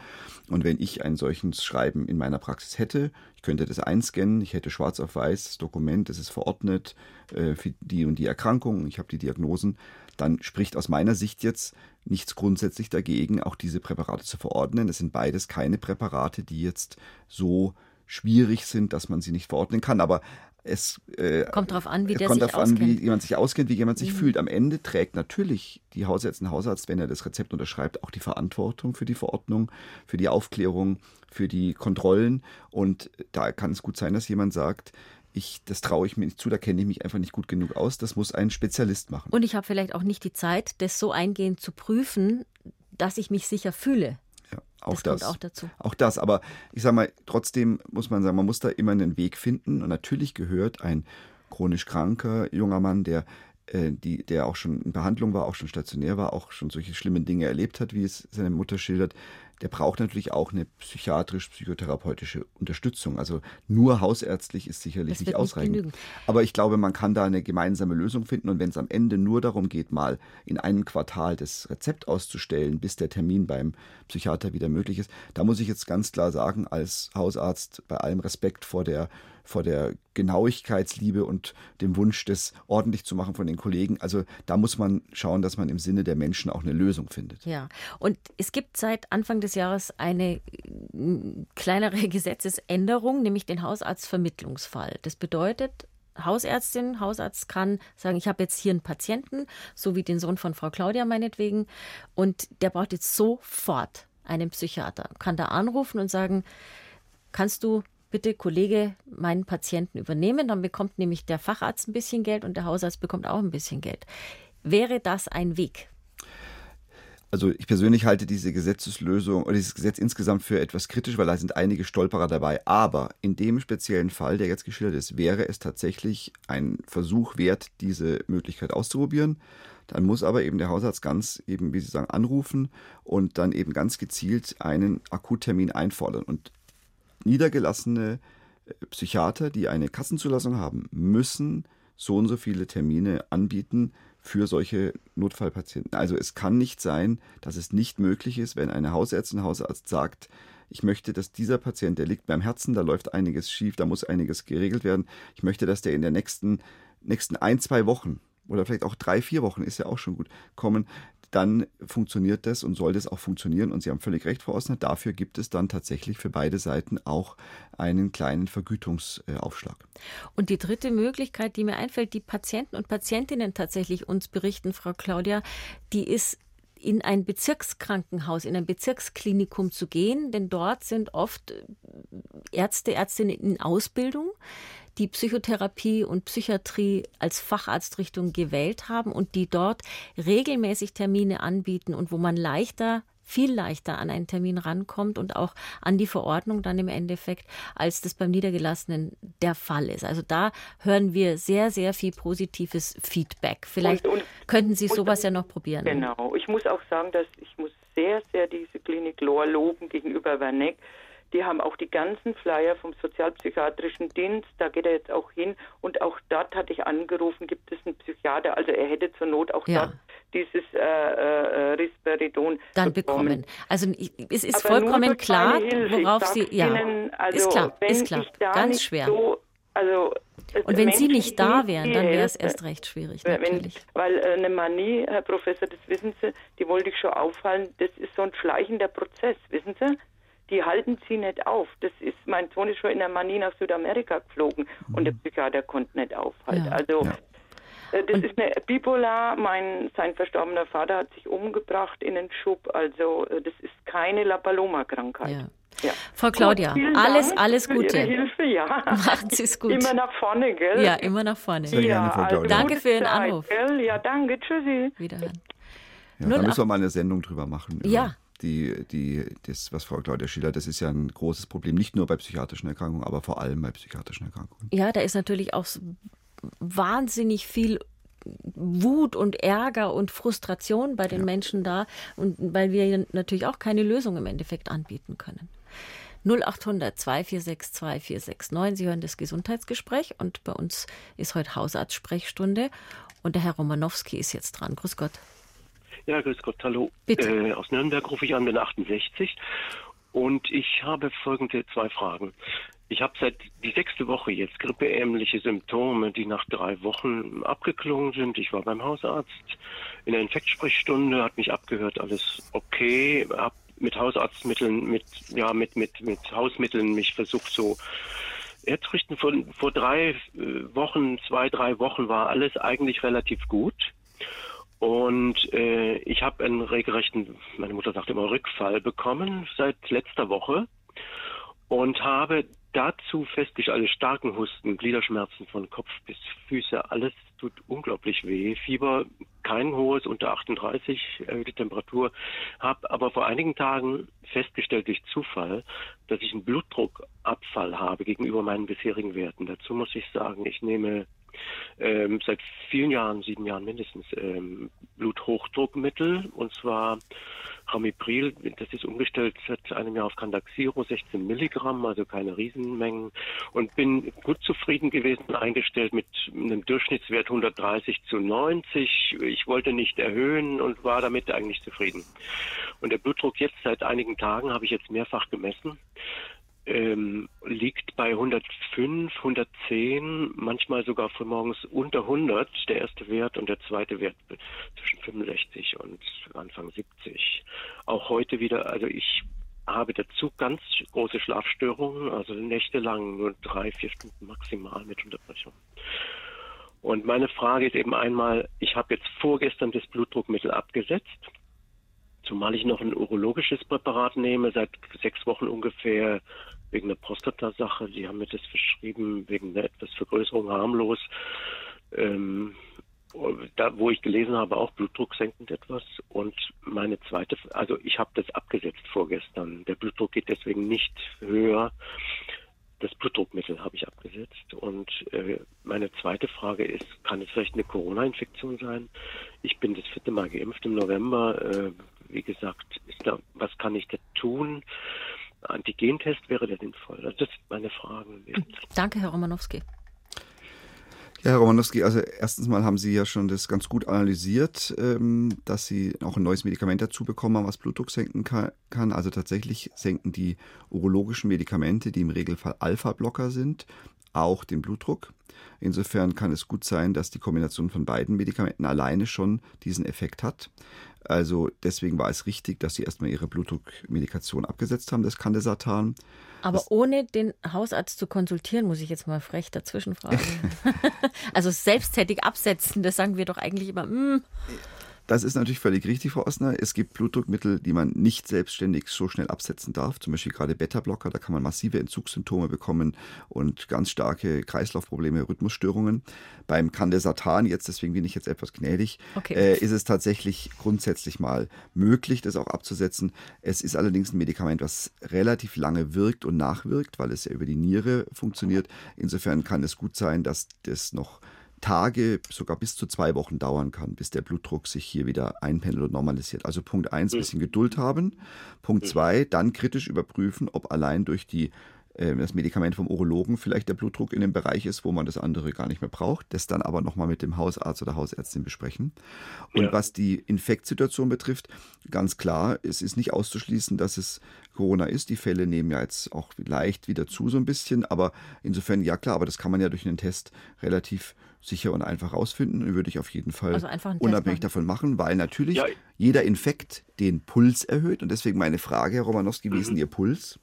Und wenn ich ein solches Schreiben in meiner Praxis hätte, ich könnte das einscannen, ich hätte schwarz auf weiß das Dokument, es ist verordnet äh, für die und die Erkrankung, ich habe die Diagnosen, dann spricht aus meiner Sicht jetzt nichts grundsätzlich dagegen, auch diese Präparate zu verordnen. Es sind beides keine Präparate, die jetzt so schwierig sind, dass man sie nicht verordnen kann. Aber es äh, kommt darauf an, wie der kommt sich darauf an, wie jemand sich auskennt, wie jemand sich mhm. fühlt. Am Ende trägt natürlich die Hausärztin, Hausarzt, wenn er das Rezept unterschreibt, auch die Verantwortung für die Verordnung, für die Aufklärung, für die Kontrollen. Und da kann es gut sein, dass jemand sagt, ich, das traue ich mir nicht zu, da kenne ich mich einfach nicht gut genug aus. Das muss ein Spezialist machen. Und ich habe vielleicht auch nicht die Zeit, das so eingehend zu prüfen, dass ich mich sicher fühle. Ja, auch das, das auch dazu. Auch das, aber ich sage mal, trotzdem muss man sagen, man muss da immer einen Weg finden. Und natürlich gehört ein chronisch kranker junger Mann, der äh, die, der auch schon in Behandlung war, auch schon stationär war, auch schon solche schlimmen Dinge erlebt hat, wie es seine Mutter schildert, der braucht natürlich auch eine psychiatrisch-psychotherapeutische Unterstützung. Also nur hausärztlich ist sicherlich nicht ausreichend. Nicht Aber ich glaube, man kann da eine gemeinsame Lösung finden. Und wenn es am Ende nur darum geht, mal in einem Quartal das Rezept auszustellen, bis der Termin beim Psychiater wieder möglich ist, da muss ich jetzt ganz klar sagen, als Hausarzt bei allem Respekt vor der vor der Genauigkeitsliebe und dem Wunsch, das ordentlich zu machen von den Kollegen. Also da muss man schauen, dass man im Sinne der Menschen auch eine Lösung findet. Ja, und es gibt seit Anfang des Jahres eine kleinere [laughs] Gesetzesänderung, nämlich den Hausarztvermittlungsfall. Das bedeutet, Hausärztin, Hausarzt kann sagen, ich habe jetzt hier einen Patienten, so wie den Sohn von Frau Claudia meinetwegen, und der braucht jetzt sofort einen Psychiater. Kann da anrufen und sagen, kannst du bitte Kollege meinen Patienten übernehmen, dann bekommt nämlich der Facharzt ein bisschen Geld und der Hausarzt bekommt auch ein bisschen Geld. Wäre das ein Weg? Also ich persönlich halte diese Gesetzeslösung oder dieses Gesetz insgesamt für etwas kritisch, weil da sind einige Stolperer dabei. Aber in dem speziellen Fall, der jetzt geschildert ist, wäre es tatsächlich ein Versuch wert, diese Möglichkeit auszuprobieren. Dann muss aber eben der Hausarzt ganz eben, wie Sie sagen, anrufen und dann eben ganz gezielt einen Akuttermin einfordern. Und niedergelassene äh, Psychiater, die eine Kassenzulassung haben, müssen so und so viele Termine anbieten für solche Notfallpatienten. Also es kann nicht sein, dass es nicht möglich ist, wenn eine Hausärztin, Hausarzt sagt, ich möchte, dass dieser Patient, der liegt beim Herzen, da läuft einiges schief, da muss einiges geregelt werden. Ich möchte, dass der in der nächsten, nächsten ein, zwei Wochen oder vielleicht auch drei, vier Wochen ist ja auch schon gut, kommen, dann funktioniert das und soll das auch funktionieren. Und Sie haben völlig recht, Frau Osner, dafür gibt es dann tatsächlich für beide Seiten auch einen kleinen Vergütungsaufschlag. Und die dritte Möglichkeit, die mir einfällt, die Patienten und Patientinnen tatsächlich uns berichten, Frau Claudia, die ist in ein Bezirkskrankenhaus, in ein Bezirksklinikum zu gehen, denn dort sind oft Ärzte, Ärztinnen in Ausbildung, die Psychotherapie und Psychiatrie als Facharztrichtung gewählt haben und die dort regelmäßig Termine anbieten und wo man leichter viel leichter an einen Termin rankommt und auch an die Verordnung dann im Endeffekt, als das beim Niedergelassenen der Fall ist. Also da hören wir sehr, sehr viel positives Feedback. Vielleicht und, und, könnten Sie sowas ja noch probieren. Genau. Ich muss auch sagen, dass ich muss sehr, sehr diese Klinik Lohr loben gegenüber Werneck Die haben auch die ganzen Flyer vom sozialpsychiatrischen Dienst. Da geht er jetzt auch hin. Und auch dort hatte ich angerufen, gibt es einen Psychiater. Also er hätte zur Not auch ja. dort dieses äh, äh, Risperidon dann bekommen. bekommen. Also es ist Aber vollkommen klar, worauf Sie ja Ihnen, also, ist klar, ist klar, ganz schwer. So, also und wenn Menschen, Sie nicht da wären, dann wäre es erst recht schwierig, natürlich. Wenn, weil äh, eine Manie, Herr Professor, das wissen Sie, die wollte ich schon auffallen, das ist so ein schleichender Prozess, wissen Sie? Die halten sie nicht auf. Das ist, mein Sohn ist schon in der Manie nach Südamerika geflogen mhm. und der Psychiater konnte nicht aufhalten. Ja. Also ja. Äh, das und ist eine Bipolar. Mein, sein verstorbener Vater hat sich umgebracht in den Schub. Also äh, das ist keine La Paloma-Krankheit. Ja. Ja. Frau Claudia, gut, alles, Dank alles Gute. Ihre Hilfe, ja. Machen Sie es gut. Immer nach vorne, gell? Ja, immer nach vorne. Sehr gerne, Frau Claudia. Also danke für Ihren Anruf. Gell? Ja, danke. Tschüssi. Wiederhören. Ja, da müssen wir mal eine Sendung drüber machen. Ja. Die, die, das, was Frau Claudia schildert, das ist ja ein großes Problem, nicht nur bei psychiatrischen Erkrankungen, aber vor allem bei psychiatrischen Erkrankungen. Ja, da ist natürlich auch wahnsinnig viel Wut und Ärger und Frustration bei den ja. Menschen da und weil wir natürlich auch keine Lösung im Endeffekt anbieten können. 0800 246 2469. Sie hören das Gesundheitsgespräch und bei uns ist heute Hausarztsprechstunde und der Herr Romanowski ist jetzt dran. Grüß Gott. Ja, grüß Gott, hallo. Bitte. Äh, aus Nürnberg rufe ich an, bin 68 und ich habe folgende zwei Fragen. Ich habe seit die sechste Woche jetzt grippeähnliche Symptome, die nach drei Wochen abgeklungen sind. Ich war beim Hausarzt in der Infektsprechstunde, hat mich abgehört, alles okay, habe mit Hausarztmitteln, mit ja mit mit mit Hausmitteln mich versucht so herzurichten. Vor, vor drei äh, Wochen, zwei drei Wochen war alles eigentlich relativ gut. Und äh, ich habe einen regelrechten, meine Mutter sagt immer Rückfall bekommen seit letzter Woche und habe dazu festgestellt, alle starken Husten, Gliederschmerzen von Kopf bis Füße, alles tut unglaublich weh. Fieber, kein hohes, unter 38, erhöhte Temperatur. Habe aber vor einigen Tagen festgestellt durch Zufall, dass ich einen Blutdruckabfall habe gegenüber meinen bisherigen Werten. Dazu muss ich sagen, ich nehme ähm, seit vielen Jahren, sieben Jahren mindestens, ähm, Bluthochdruckmittel und zwar Ramipril, das ist umgestellt seit einem Jahr auf Candaxiro, 16 Milligramm, also keine Riesenmengen und bin gut zufrieden gewesen, eingestellt mit einem Durchschnittswert 130 zu 90. Ich wollte nicht erhöhen und war damit eigentlich zufrieden. Und der Blutdruck jetzt seit einigen Tagen habe ich jetzt mehrfach gemessen ähm, liegt bei 105, 110, manchmal sogar von morgens unter 100, der erste Wert und der zweite Wert zwischen 65 und Anfang 70. Auch heute wieder, also ich habe dazu ganz große Schlafstörungen, also nächtelang nur drei, vier Stunden maximal mit Unterbrechung. Und meine Frage ist eben einmal, ich habe jetzt vorgestern das Blutdruckmittel abgesetzt, zumal ich noch ein urologisches Präparat nehme, seit sechs Wochen ungefähr wegen einer Prostatasache. Die haben mir das verschrieben wegen einer etwas Vergrößerung harmlos. Ähm, da, wo ich gelesen habe, auch Blutdruck senkend etwas. Und meine zweite, also ich habe das abgesetzt vorgestern. Der Blutdruck geht deswegen nicht höher. Das Blutdruckmittel habe ich abgesetzt. Und äh, meine zweite Frage ist, kann es vielleicht eine Corona-Infektion sein? Ich bin das vierte Mal geimpft im November. Äh, wie gesagt, da, was kann ich da tun? Antigentest wäre der sinnvoll? Also das sind meine Fragen. Danke, Herr Romanowski. Ja, Herr Romanowski, also erstens mal haben Sie ja schon das ganz gut analysiert, ähm, dass Sie auch ein neues Medikament dazu bekommen haben, was Blutdruck senken kann. Also tatsächlich senken die urologischen Medikamente, die im Regelfall Alpha-Blocker sind, auch den Blutdruck. Insofern kann es gut sein, dass die Kombination von beiden Medikamenten alleine schon diesen Effekt hat. Also deswegen war es richtig, dass sie erstmal ihre Blutdruckmedikation abgesetzt haben, das Candesartan. Aber das ohne den Hausarzt zu konsultieren, muss ich jetzt mal frech dazwischen fragen. [laughs] also selbsttätig absetzen, das sagen wir doch eigentlich immer. Mm. Das ist natürlich völlig richtig, Frau Osner. Es gibt Blutdruckmittel, die man nicht selbstständig so schnell absetzen darf. Zum Beispiel gerade Beta-Blocker, da kann man massive Entzugssymptome bekommen und ganz starke Kreislaufprobleme, Rhythmusstörungen. Beim Candesartan, jetzt deswegen bin ich jetzt etwas gnädig, okay. äh, ist es tatsächlich grundsätzlich mal möglich, das auch abzusetzen. Es ist allerdings ein Medikament, was relativ lange wirkt und nachwirkt, weil es ja über die Niere funktioniert. Insofern kann es gut sein, dass das noch Tage, sogar bis zu zwei Wochen dauern kann, bis der Blutdruck sich hier wieder einpendelt und normalisiert. Also Punkt eins, ein bisschen Geduld haben. Punkt zwei, dann kritisch überprüfen, ob allein durch die ähm, das Medikament vom Urologen vielleicht der Blutdruck in dem Bereich ist, wo man das andere gar nicht mehr braucht. Das dann aber nochmal mit dem Hausarzt oder Hausärztin besprechen. Und ja. was die Infektsituation betrifft, ganz klar, es ist nicht auszuschließen, dass es Corona ist. Die Fälle nehmen ja jetzt auch leicht wieder zu so ein bisschen, aber insofern ja klar, aber das kann man ja durch einen Test relativ sicher und einfach rausfinden. Würde ich auf jeden Fall also unabhängig davon machen, weil natürlich ja. jeder Infekt den Puls erhöht. Und deswegen meine Frage, Herr Romanowski, wie ist denn mhm. Ihr Puls?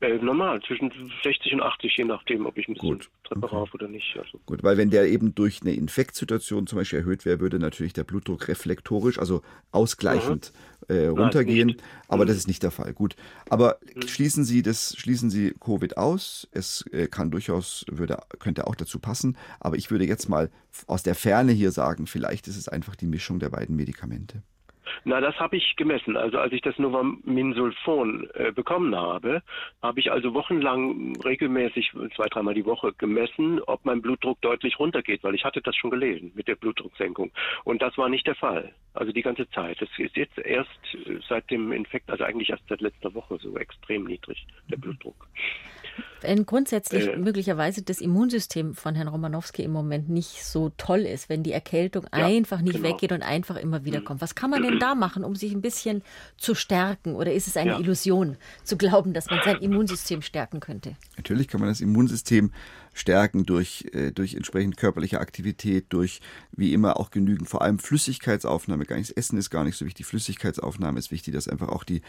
Äh, normal, zwischen 60 und 80, je nachdem, ob ich ein bisschen Gut. Treppe okay. rauf oder nicht. Also. Gut, weil wenn der eben durch eine Infektsituation zum Beispiel erhöht wäre, würde natürlich der Blutdruck reflektorisch, also ausgleichend mhm. äh, runtergehen. Nein, aber mhm. das ist nicht der Fall. Gut. Aber mhm. schließen Sie das, schließen Sie Covid aus. Es äh, kann durchaus, würde, könnte auch dazu passen. Aber ich würde jetzt mal aus der Ferne hier sagen, vielleicht ist es einfach die Mischung der beiden Medikamente. Na, das habe ich gemessen. Also als ich das Novaminsulfon äh, bekommen habe, habe ich also wochenlang regelmäßig zwei, dreimal die Woche gemessen, ob mein Blutdruck deutlich runtergeht, weil ich hatte das schon gelesen mit der Blutdrucksenkung. Und das war nicht der Fall. Also die ganze Zeit. Das ist jetzt erst äh, seit dem Infekt, also eigentlich erst seit letzter Woche so extrem niedrig, der mhm. Blutdruck. Wenn grundsätzlich äh, möglicherweise das Immunsystem von Herrn Romanowski im Moment nicht so toll ist, wenn die Erkältung ja, einfach nicht genau. weggeht und einfach immer wieder mhm. kommt, was kann man denn da machen, um sich ein bisschen zu stärken? Oder ist es eine ja. Illusion zu glauben, dass man sein Immunsystem stärken könnte? Natürlich kann man das Immunsystem stärken durch, äh, durch entsprechend körperliche Aktivität, durch wie immer auch genügend, vor allem Flüssigkeitsaufnahme. Gar nichts Essen ist gar nicht so wichtig. Flüssigkeitsaufnahme ist wichtig, dass einfach auch die,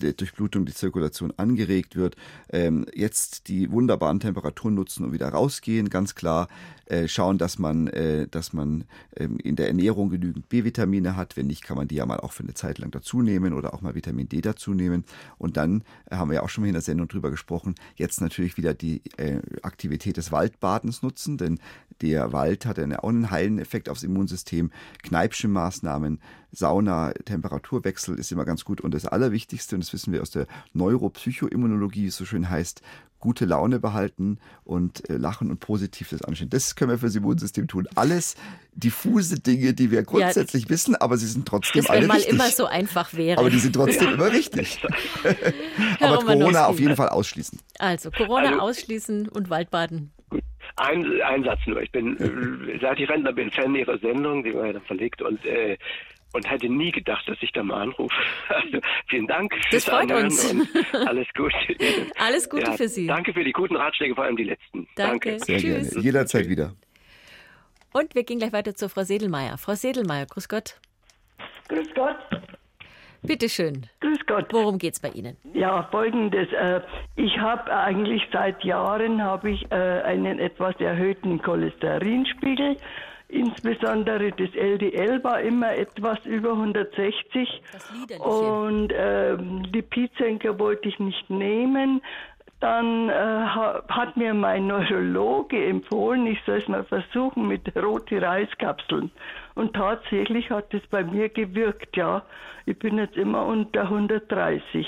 die Durchblutung, die Zirkulation angeregt wird. Ähm, jetzt die wunderbaren Temperaturen nutzen und wieder rausgehen, ganz klar. Äh, schauen, dass man, äh, dass man ähm, in der Ernährung genügend B-Vitamine hat. Wenn nicht, kann man die ja mal auch für eine Zeit lang dazu nehmen oder auch mal Vitamin D dazu nehmen. Und dann haben wir ja auch schon mal in der Sendung drüber gesprochen. Jetzt natürlich wieder die äh, Aktivität des Waldbadens nutzen, denn der Wald hat einen, auch einen heilenden Effekt aufs Immunsystem. Kneipsche Maßnahmen, Sauna, Temperaturwechsel ist immer ganz gut. Und das Allerwichtigste, und das wissen wir aus der Neuropsychoimmunologie, wie es so schön heißt, gute Laune behalten und äh, lachen und positiv das anschauen. Das können wir für das Immunsystem tun. Alles diffuse Dinge, die wir grundsätzlich ja, wissen, aber sie sind trotzdem das, alle wenn mal richtig. immer so einfach wäre. Aber die sind trotzdem ja. immer richtig. [laughs] aber Corona auf jeden Fall ausschließen. Also Corona also, ausschließen und Waldbaden. Ein, ein Satz nur. Ich bin, [laughs] äh, seit ich Rentner bin, Fan Ihrer Sendung, die war ja dann verlegt und äh, und hätte nie gedacht, dass ich da mal anrufe. [laughs] Also, vielen Dank. Das freut Anhören uns. [laughs] alles Gute. alles Gute ja, für Sie. Danke für die guten Ratschläge, vor allem die letzten. Danke. danke. Sehr Tschüss. gerne. Jederzeit wieder. Und wir gehen gleich weiter zu Frau Sedelmeier. Frau Sedelmeier, grüß Gott. Grüß Gott. Bitte schön. Grüß Gott. Worum geht es bei Ihnen? Ja, folgendes. Äh, ich habe eigentlich seit Jahren habe ich äh, einen etwas erhöhten Cholesterinspiegel. Insbesondere das LDL war immer etwas über 160 und äh, Lipidsenker wollte ich nicht nehmen. Dann äh, hat mir mein Neurologe empfohlen, ich soll es mal versuchen mit rote Reiskapseln. Und tatsächlich hat es bei mir gewirkt, ja. Ich bin jetzt immer unter 130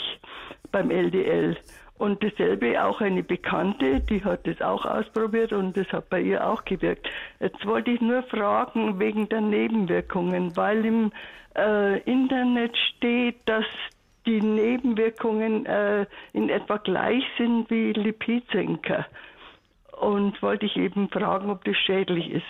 beim LDL. Und dasselbe auch eine Bekannte, die hat das auch ausprobiert und das hat bei ihr auch gewirkt. Jetzt wollte ich nur fragen wegen der Nebenwirkungen, weil im äh, Internet steht, dass die Nebenwirkungen äh, in etwa gleich sind wie Lipidsenker. Und wollte ich eben fragen, ob das schädlich ist.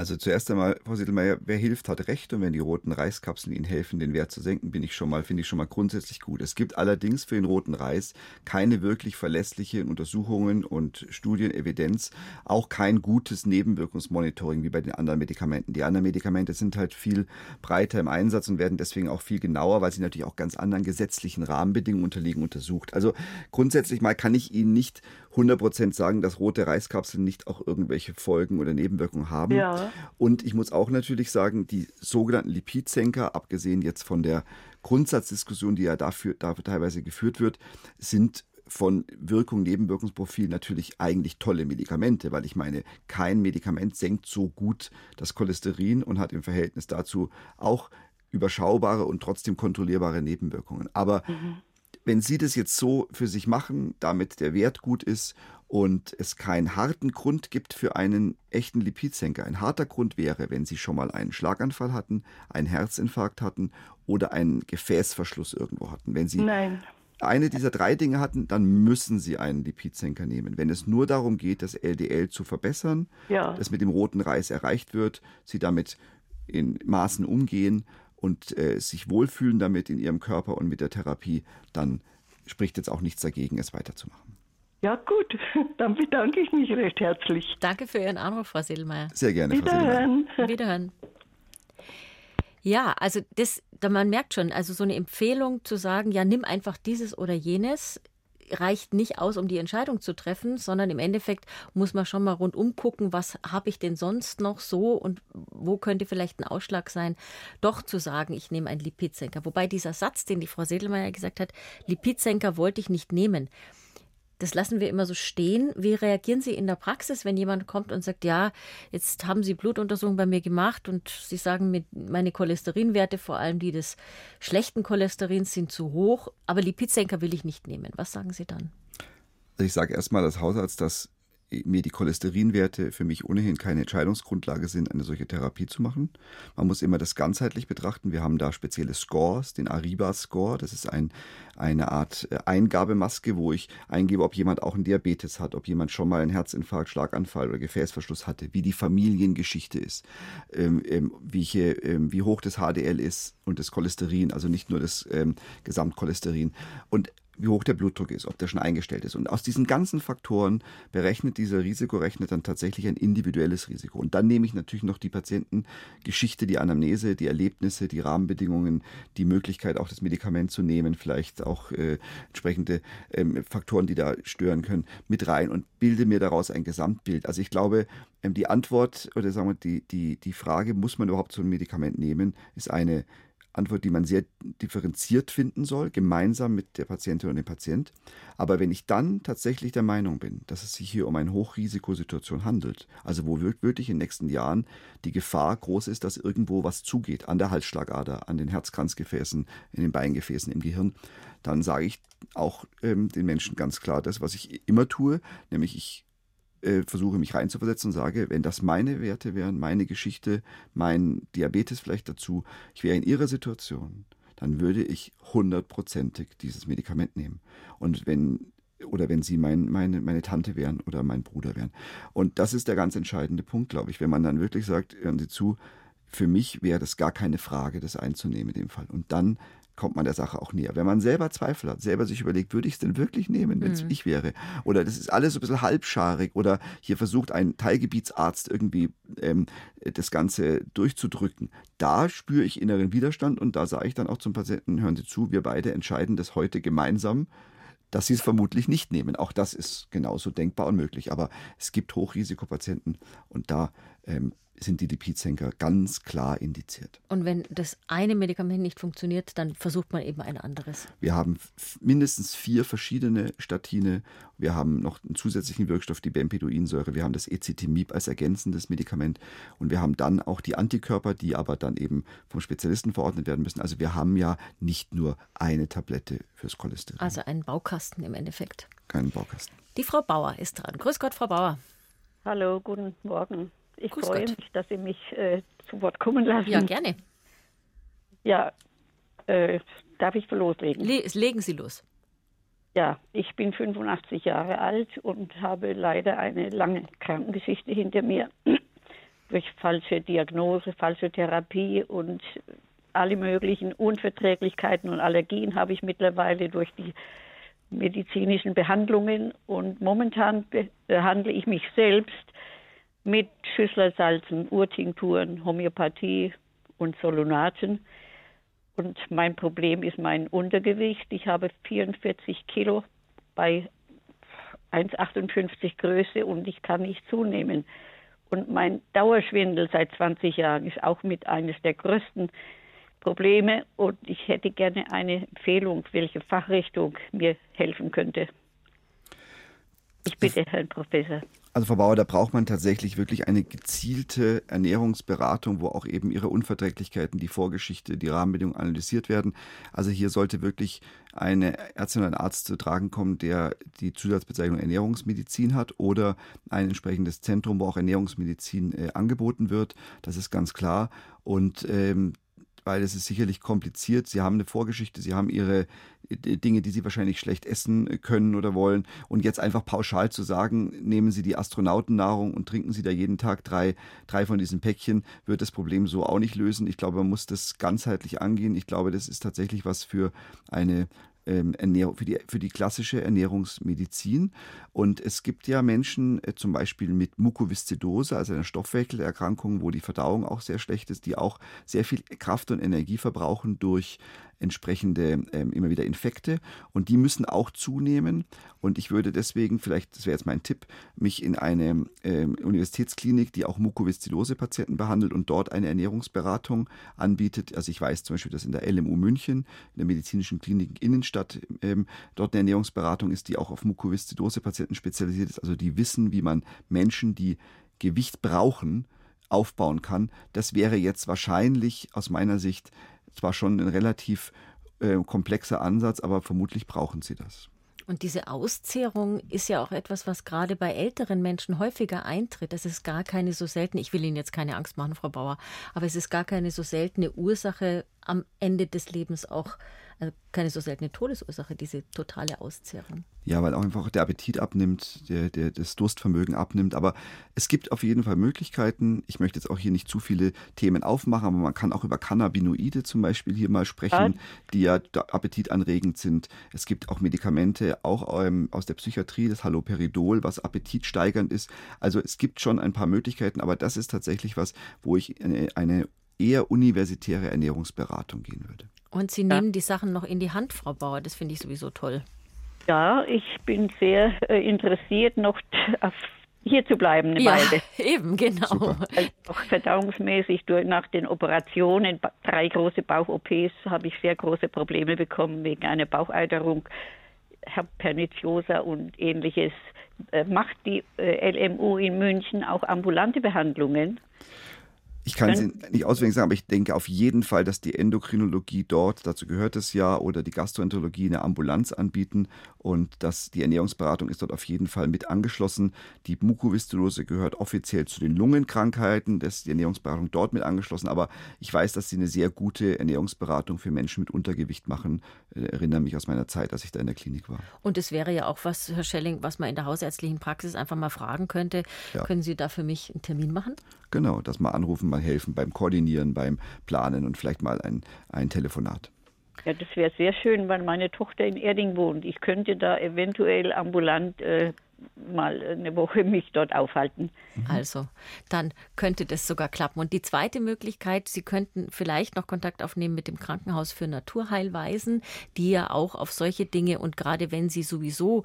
Also zuerst einmal, Frau Siedelmeier, wer hilft, hat recht. Und wenn die roten Reiskapseln Ihnen helfen, den Wert zu senken, bin ich schon mal, finde ich schon mal grundsätzlich gut. Es gibt allerdings für den roten Reis keine wirklich verlässlichen Untersuchungen und Studien, Evidenz, auch kein gutes Nebenwirkungsmonitoring wie bei den anderen Medikamenten. Die anderen Medikamente sind halt viel breiter im Einsatz und werden deswegen auch viel genauer, weil sie natürlich auch ganz anderen gesetzlichen Rahmenbedingungen unterliegen, untersucht. Also grundsätzlich mal kann ich Ihnen nicht 100% sagen, dass rote Reiskapseln nicht auch irgendwelche Folgen oder Nebenwirkungen haben. Ja. Und ich muss auch natürlich sagen, die sogenannten Lipidsenker, abgesehen jetzt von der Grundsatzdiskussion, die ja dafür, dafür teilweise geführt wird, sind von Wirkung, Nebenwirkungsprofil natürlich eigentlich tolle Medikamente, weil ich meine, kein Medikament senkt so gut das Cholesterin und hat im Verhältnis dazu auch überschaubare und trotzdem kontrollierbare Nebenwirkungen. Aber mhm wenn Sie das jetzt so für sich machen, damit der Wert gut ist und es keinen harten Grund gibt für einen echten Lipidsenker. Ein harter Grund wäre, wenn Sie schon mal einen Schlaganfall hatten, einen Herzinfarkt hatten oder einen Gefäßverschluss irgendwo hatten. Wenn Sie Nein. eine dieser drei Dinge hatten, dann müssen Sie einen Lipidsenker nehmen. Wenn es nur darum geht, das LDL zu verbessern, Ja. das mit dem roten Reis erreicht wird, Sie damit in Maßen umgehen und äh, sich wohlfühlen damit in Ihrem Körper und mit der Therapie, dann spricht jetzt auch nichts dagegen, es weiterzumachen. Ja, gut. [laughs] Dann bedanke ich mich recht herzlich. Danke für Ihren Anruf, Frau Sedelmeier. Sehr gerne, Frau Silber. Wiederhören. Wiederhören. Ja, also das, da man merkt schon, also so eine Empfehlung zu sagen, ja, nimm einfach dieses oder jenes, reicht nicht aus, um die Entscheidung zu treffen, sondern im Endeffekt muss man schon mal rundum gucken, was habe ich denn sonst noch so und wo könnte vielleicht ein Ausschlag sein, doch zu sagen, ich nehme einen Lipidsenker. Wobei dieser Satz, den die Frau Sedelmeier gesagt hat, Lipidsenker wollte ich nicht nehmen. Das lassen wir immer so stehen. Wie reagieren Sie in der Praxis, wenn jemand kommt und sagt, ja, jetzt haben Sie Blutuntersuchungen bei mir gemacht und Sie sagen, meine Cholesterinwerte, vor allem die des schlechten Cholesterins, sind zu hoch, aber Lipidsenker will ich nicht nehmen. Was sagen Sie dann? Also ich sage erstmal als Hausarzt, dass mir die Cholesterinwerte für mich ohnehin keine Entscheidungsgrundlage sind, eine solche Therapie zu machen. Man muss immer das ganzheitlich betrachten. Wir haben da spezielle Scores, den Ariba-Score. Das ist ein, eine Art äh, Eingabemaske, wo ich eingebe, ob jemand auch einen Diabetes hat, ob jemand schon mal einen Herzinfarkt, Schlaganfall oder Gefäßverschluss hatte, wie die Familiengeschichte ist, ähm, ähm, wie, hier, ähm, wie hoch das HDL ist und das Cholesterin, also nicht nur das ähm, Gesamtcholesterin. Und wie hoch der Blutdruck ist, ob der schon eingestellt ist. Und aus diesen ganzen Faktoren berechnet dieser Risikorechner dann tatsächlich ein individuelles Risiko. Und dann nehme ich natürlich noch die Patientengeschichte, die Anamnese, die Erlebnisse, die Rahmenbedingungen, die Möglichkeit, auch das Medikament zu nehmen, vielleicht auch äh, entsprechende ähm, Faktoren, die da stören können, mit rein und bilde mir daraus ein Gesamtbild. Also ich glaube, ähm, die Antwort oder sagen wir die, die, die Frage, muss man überhaupt so ein Medikament nehmen, ist eine Antwort, die man sehr differenziert finden soll, gemeinsam mit der Patientin und dem Patient. Aber wenn ich dann tatsächlich der Meinung bin, dass es sich hier um eine Hochrisikosituation handelt, also wo wirklich in den nächsten Jahren die Gefahr groß ist, dass irgendwo was zugeht, an der Halsschlagader, an den Herzkranzgefäßen, in den Beingefäßen, im Gehirn, dann sage ich auch ähm, den Menschen ganz klar das, was ich immer tue, nämlich ich äh, versuche mich reinzuversetzen und sage, wenn das meine Werte wären, meine Geschichte, mein Diabetes vielleicht dazu, ich wäre in ihrer Situation, dann würde ich hundertprozentig dieses Medikament nehmen. Und wenn oder wenn sie mein, meine, meine Tante wären oder mein Bruder wären. Und das ist der ganz entscheidende Punkt, glaube ich, wenn man dann wirklich sagt, hören Sie zu, für mich wäre das gar keine Frage, das einzunehmen in dem Fall. Und dann kommt man der Sache auch näher. Wenn man selber Zweifel hat, selber sich überlegt, würde ich es denn wirklich nehmen, wenn es Mhm. ich wäre? Oder das ist alles so ein bisschen halbscharig oder hier versucht ein Teilgebietsarzt irgendwie ähm, das Ganze durchzudrücken. Da spüre ich inneren Widerstand und da sage ich dann auch zum Patienten, hören Sie zu, wir beide entscheiden das heute gemeinsam dass sie es vermutlich nicht nehmen. Auch das ist genauso denkbar und möglich. Aber es gibt Hochrisikopatienten und da ähm, sind die Lipidsenker ganz klar indiziert. Und wenn das eine Medikament nicht funktioniert, dann versucht man eben ein anderes. Wir haben mindestens vier verschiedene Statine. Wir haben noch einen zusätzlichen Wirkstoff, die Bempeduinsäure. Wir haben das Ezitimib als ergänzendes Medikament. Und wir haben dann auch die Antikörper, die aber dann eben vom Spezialisten verordnet werden müssen. Also wir haben ja nicht nur eine Tablette fürs Cholesterin, Also ein Baukasten im Endeffekt. keinen Baukasten. Die Frau Bauer ist dran. Grüß Gott, Frau Bauer. Hallo, guten Morgen. Ich Grüß freue Gott. mich, dass Sie mich äh, zu Wort kommen lassen. Ja, gerne. Ja, äh, darf ich loslegen? Le legen Sie los. ja, ich bin 85 Jahre alt und habe leider eine lange Krankengeschichte hinter mir. [clears throat] Durch falsche Diagnose, falsche Therapie und alle möglichen Unverträglichkeiten und Allergien habe ich mittlerweile durch die medizinischen Behandlungen und momentan be- behandle ich mich selbst mit Schüsslersalzen, Urtinkturen, Homöopathie und Solunaten. Und mein Problem ist mein Untergewicht. Ich habe 44 Kilo bei 1,58 Größe und ich kann nicht zunehmen. Und mein Dauerschwindel seit 20 Jahren ist auch mit eines der größten Probleme. Und ich hätte gerne eine Empfehlung, welche Fachrichtung mir helfen könnte. Ich bitte, Herrn Professor. Also Frau Bauer, da braucht man tatsächlich wirklich eine gezielte Ernährungsberatung, wo auch eben Ihre Unverträglichkeiten, die Vorgeschichte, die Rahmenbedingungen analysiert werden. Also hier sollte wirklich eine Ärztin oder ein Arzt zu tragen kommen, der die Zusatzbezeichnung Ernährungsmedizin hat oder ein entsprechendes Zentrum, wo auch Ernährungsmedizin äh, angeboten wird. Das ist ganz klar. Und ähm, weil es ist sicherlich kompliziert. Sie haben eine Vorgeschichte, Sie haben Ihre äh, Dinge, die Sie wahrscheinlich schlecht essen können oder wollen. Und jetzt einfach pauschal zu sagen, nehmen Sie die Astronautennahrung und trinken Sie da jeden Tag drei, drei von diesen Päckchen, wird das Problem so auch nicht lösen. Ich glaube, man muss das ganzheitlich angehen. Ich glaube, das ist tatsächlich was für eine Ernährung, für die, für die klassische Ernährungsmedizin. Und es gibt ja Menschen, äh, zum Beispiel mit Mukoviszidose, also einer Stoffwechselerkrankung, wo die Verdauung auch sehr schlecht ist, die auch sehr viel Kraft und Energie verbrauchen durch entsprechende ähm, immer wieder Infekte und die müssen auch zunehmen. Und ich würde deswegen, vielleicht, das wäre jetzt mein Tipp, mich in eine ähm, Universitätsklinik, die auch Mukoviszidose-Patienten behandelt und dort eine Ernährungsberatung anbietet. Also ich weiß zum Beispiel, dass in der LMU München, in der medizinischen Klinik Innenstadt, ähm, dort eine Ernährungsberatung ist, die auch auf Mukoviszidose-Patienten spezialisiert ist. Also die wissen, wie man Menschen, die Gewicht brauchen, aufbauen kann. Das wäre jetzt wahrscheinlich aus meiner Sicht zwar schon ein relativ äh, komplexer Ansatz, aber vermutlich brauchen sie das. Und diese Auszehrung ist ja auch etwas, was gerade bei älteren Menschen häufiger eintritt. Das ist gar keine so seltene, ich will Ihnen jetzt keine Angst machen, Frau Bauer, aber es ist gar keine so seltene Ursache am Ende des Lebens auch also keine so seltene Todesursache, diese totale Auszehrung. Ja, weil auch einfach der Appetit abnimmt, der, der, das Durstvermögen abnimmt. Aber es gibt auf jeden Fall Möglichkeiten. Ich möchte jetzt auch hier nicht zu viele Themen aufmachen, aber man kann auch über Cannabinoide zum Beispiel hier mal sprechen, die ja appetitanregend sind. Es gibt auch Medikamente, auch ähm, aus der Psychiatrie, das Haloperidol, was appetitsteigernd ist. Also es gibt schon ein paar Möglichkeiten, aber das ist tatsächlich was, wo ich eine, eine eher universitäre Ernährungsberatung gehen würde. Und Sie nehmen die Sachen noch in die Hand, Frau Bauer. Das finde ich sowieso toll. Ja, ich bin sehr äh, interessiert, noch [laughs] auf hier zu bleiben eine ja, Weile. [laughs] Eben, genau. Also auch verdauungsmäßig durch, nach den Operationen, drei große Bauch-OPs, habe ich sehr große Probleme bekommen wegen einer Baucheiterung, Pernitiosa und ähnliches. Äh, macht die äh, LMU in München auch ambulante Behandlungen? Ich kann es nicht auswendig sagen, aber ich denke auf jeden Fall, dass die Endokrinologie dort, dazu gehört es ja, oder die Gastroenterologie eine Ambulanz anbieten und dass die Ernährungsberatung ist dort auf jeden Fall mit angeschlossen. Die Mukoviszidose gehört offiziell zu den Lungenkrankheiten, das ist die Ernährungsberatung dort mit angeschlossen, aber ich weiß, dass sie eine sehr gute Ernährungsberatung für Menschen mit Untergewicht machen. Ich erinnere mich aus meiner Zeit, als ich da in der Klinik war. Und es wäre ja auch was, Herr Schelling, was man in der hausärztlichen Praxis einfach mal fragen könnte. Ja. Können Sie da für mich einen Termin machen? Genau, dass mal anrufen, mal helfen beim Koordinieren, beim Planen und vielleicht mal ein, ein Telefonat. Ja, das wäre sehr schön, weil meine Tochter in Erding wohnt. Ich könnte da eventuell ambulant äh, mal eine Woche mich dort aufhalten. Mhm. Also, dann könnte das sogar klappen. Und die zweite Möglichkeit, Sie könnten vielleicht noch Kontakt aufnehmen mit dem Krankenhaus für Naturheilweisen, die ja auch auf solche Dinge und gerade wenn Sie sowieso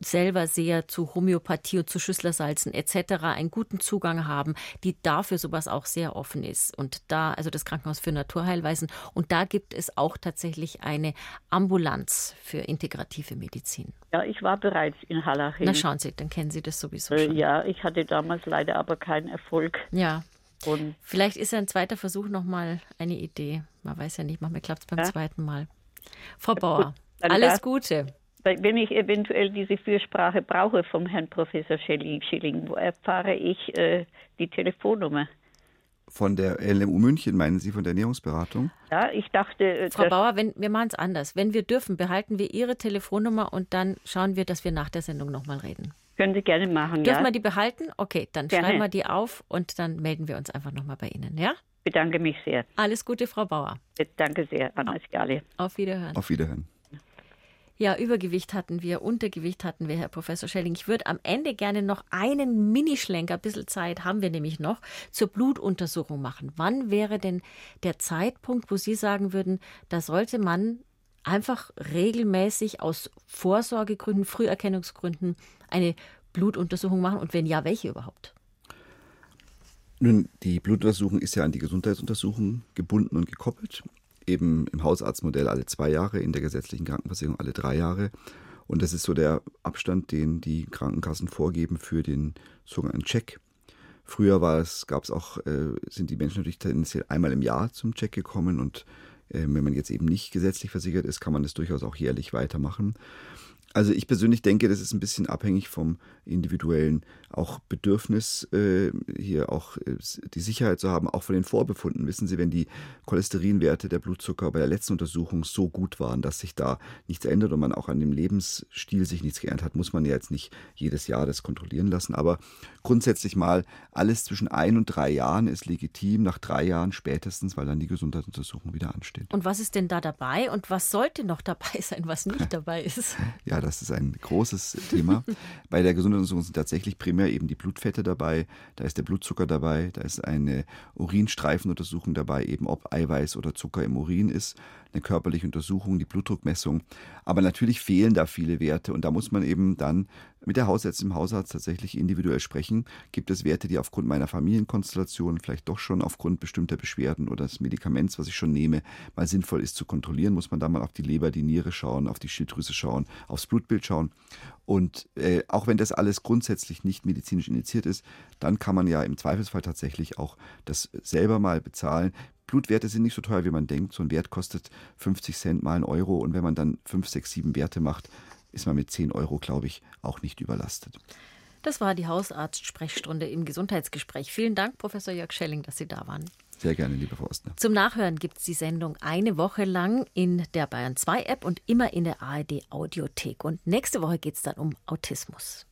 selber sehr zu Homöopathie und zu Schüsslersalzen etc. einen guten Zugang haben, die dafür sowas auch sehr offen ist. Und da, also das Krankenhaus für Naturheilweisen, und da gibt es auch tatsächlich eine Ambulanz für integrative Medizin. Ja, ich war bereits in Hallach. Na schauen Sie, dann kennen Sie das sowieso äh, schon. Ja, ich hatte damals leider aber keinen Erfolg. Ja. Und Vielleicht ist ein zweiter Versuch nochmal eine Idee. Man weiß ja nicht, manchmal klappt es beim ja. zweiten Mal. Frau Bauer, alles Gute wenn ich eventuell diese Fürsprache brauche vom Herrn Professor Schilling, wo erfahre ich äh, die Telefonnummer? Von der LMU München, meinen Sie, von der Ernährungsberatung? Ja, ich dachte. Äh, Frau Bauer, wenn, wir machen es anders. Wenn wir dürfen, behalten wir Ihre Telefonnummer und dann schauen wir, dass wir nach der Sendung nochmal reden. Können Sie gerne machen, Dürfen ja. wir die behalten? Okay, dann gerne. schreiben wir die auf und dann melden wir uns einfach nochmal bei Ihnen, ja? Bedanke mich sehr. Alles Gute, Frau Bauer. Danke sehr, Anna Skale. Auf Wiederhören. Auf Wiederhören. Ja, Übergewicht hatten wir, Untergewicht hatten wir, Herr Professor Schelling. Ich würde am Ende gerne noch einen Minischlenker, ein bisschen Zeit haben wir nämlich noch, zur Blutuntersuchung machen. Wann wäre denn der Zeitpunkt, wo Sie sagen würden, da sollte man einfach regelmäßig aus Vorsorgegründen, Früherkennungsgründen eine Blutuntersuchung machen? Und wenn ja, welche überhaupt? Nun, die Blutuntersuchung ist ja an die Gesundheitsuntersuchung gebunden und gekoppelt eben im Hausarztmodell alle zwei Jahre, in der gesetzlichen Krankenversicherung alle drei Jahre. Und das ist so der Abstand, den die Krankenkassen vorgeben für den sogenannten Check. Früher war es, gab es auch, äh, sind die Menschen natürlich tendenziell einmal im Jahr zum Check gekommen und äh, wenn man jetzt eben nicht gesetzlich versichert ist, kann man das durchaus auch jährlich weitermachen. Also ich persönlich denke, das ist ein bisschen abhängig vom individuellen auch Bedürfnis, äh, hier auch äh, die Sicherheit zu haben, auch von den Vorbefunden. Wissen Sie, wenn die Cholesterinwerte der Blutzucker bei der letzten Untersuchung so gut waren, dass sich da nichts ändert und man auch an dem Lebensstil sich nichts geändert hat, muss man ja jetzt nicht jedes Jahr das kontrollieren lassen. Aber grundsätzlich mal alles zwischen ein und drei Jahren ist legitim, nach drei Jahren spätestens, weil dann die Gesundheitsuntersuchung wieder ansteht. Und was ist denn da dabei und was sollte noch dabei [laughs] sein, was nicht [laughs] dabei ist? ja, das ist ein großes Thema. [laughs] Bei der Gesundheitsuntersuchung sind tatsächlich primär eben die Blutfette dabei, da ist der Blutzucker dabei, da ist eine Urinstreifenuntersuchung dabei, eben ob Eiweiß oder Zucker im Urin ist, eine körperliche Untersuchung, die Blutdruckmessung. Aber natürlich fehlen da viele Werte und da muss man eben dann mit der Hausärztin im Hausarzt tatsächlich individuell sprechen. Gibt es Werte, die aufgrund meiner Familienkonstellation, vielleicht doch schon aufgrund bestimmter Beschwerden oder des Medikaments, was ich schon nehme, mal sinnvoll ist zu kontrollieren? Muss man da mal auf die Leber, die Niere schauen, auf die Schilddrüse schauen, aufs Blutbild schauen? Und äh, auch wenn das alles grundsätzlich nicht medizinisch indiziert ist, dann kann man ja im Zweifelsfall tatsächlich auch das selber mal bezahlen. Blutwerte sind nicht so teuer, wie man denkt. So ein Wert kostet 50 Cent mal ein Euro. Und wenn man dann 5, 6, 7 Werte macht, ist man mit 10 Euro, glaube ich, auch nicht überlastet. Das war die Hausarzt-Sprechstunde im Gesundheitsgespräch. Vielen Dank, Professor Jörg Schelling, dass Sie da waren. Sehr gerne, liebe Frau Ostner. Zum Nachhören gibt es die Sendung eine Woche lang in der Bayern 2 App und immer in der ARD Audiothek. Und nächste Woche geht es dann um Autismus.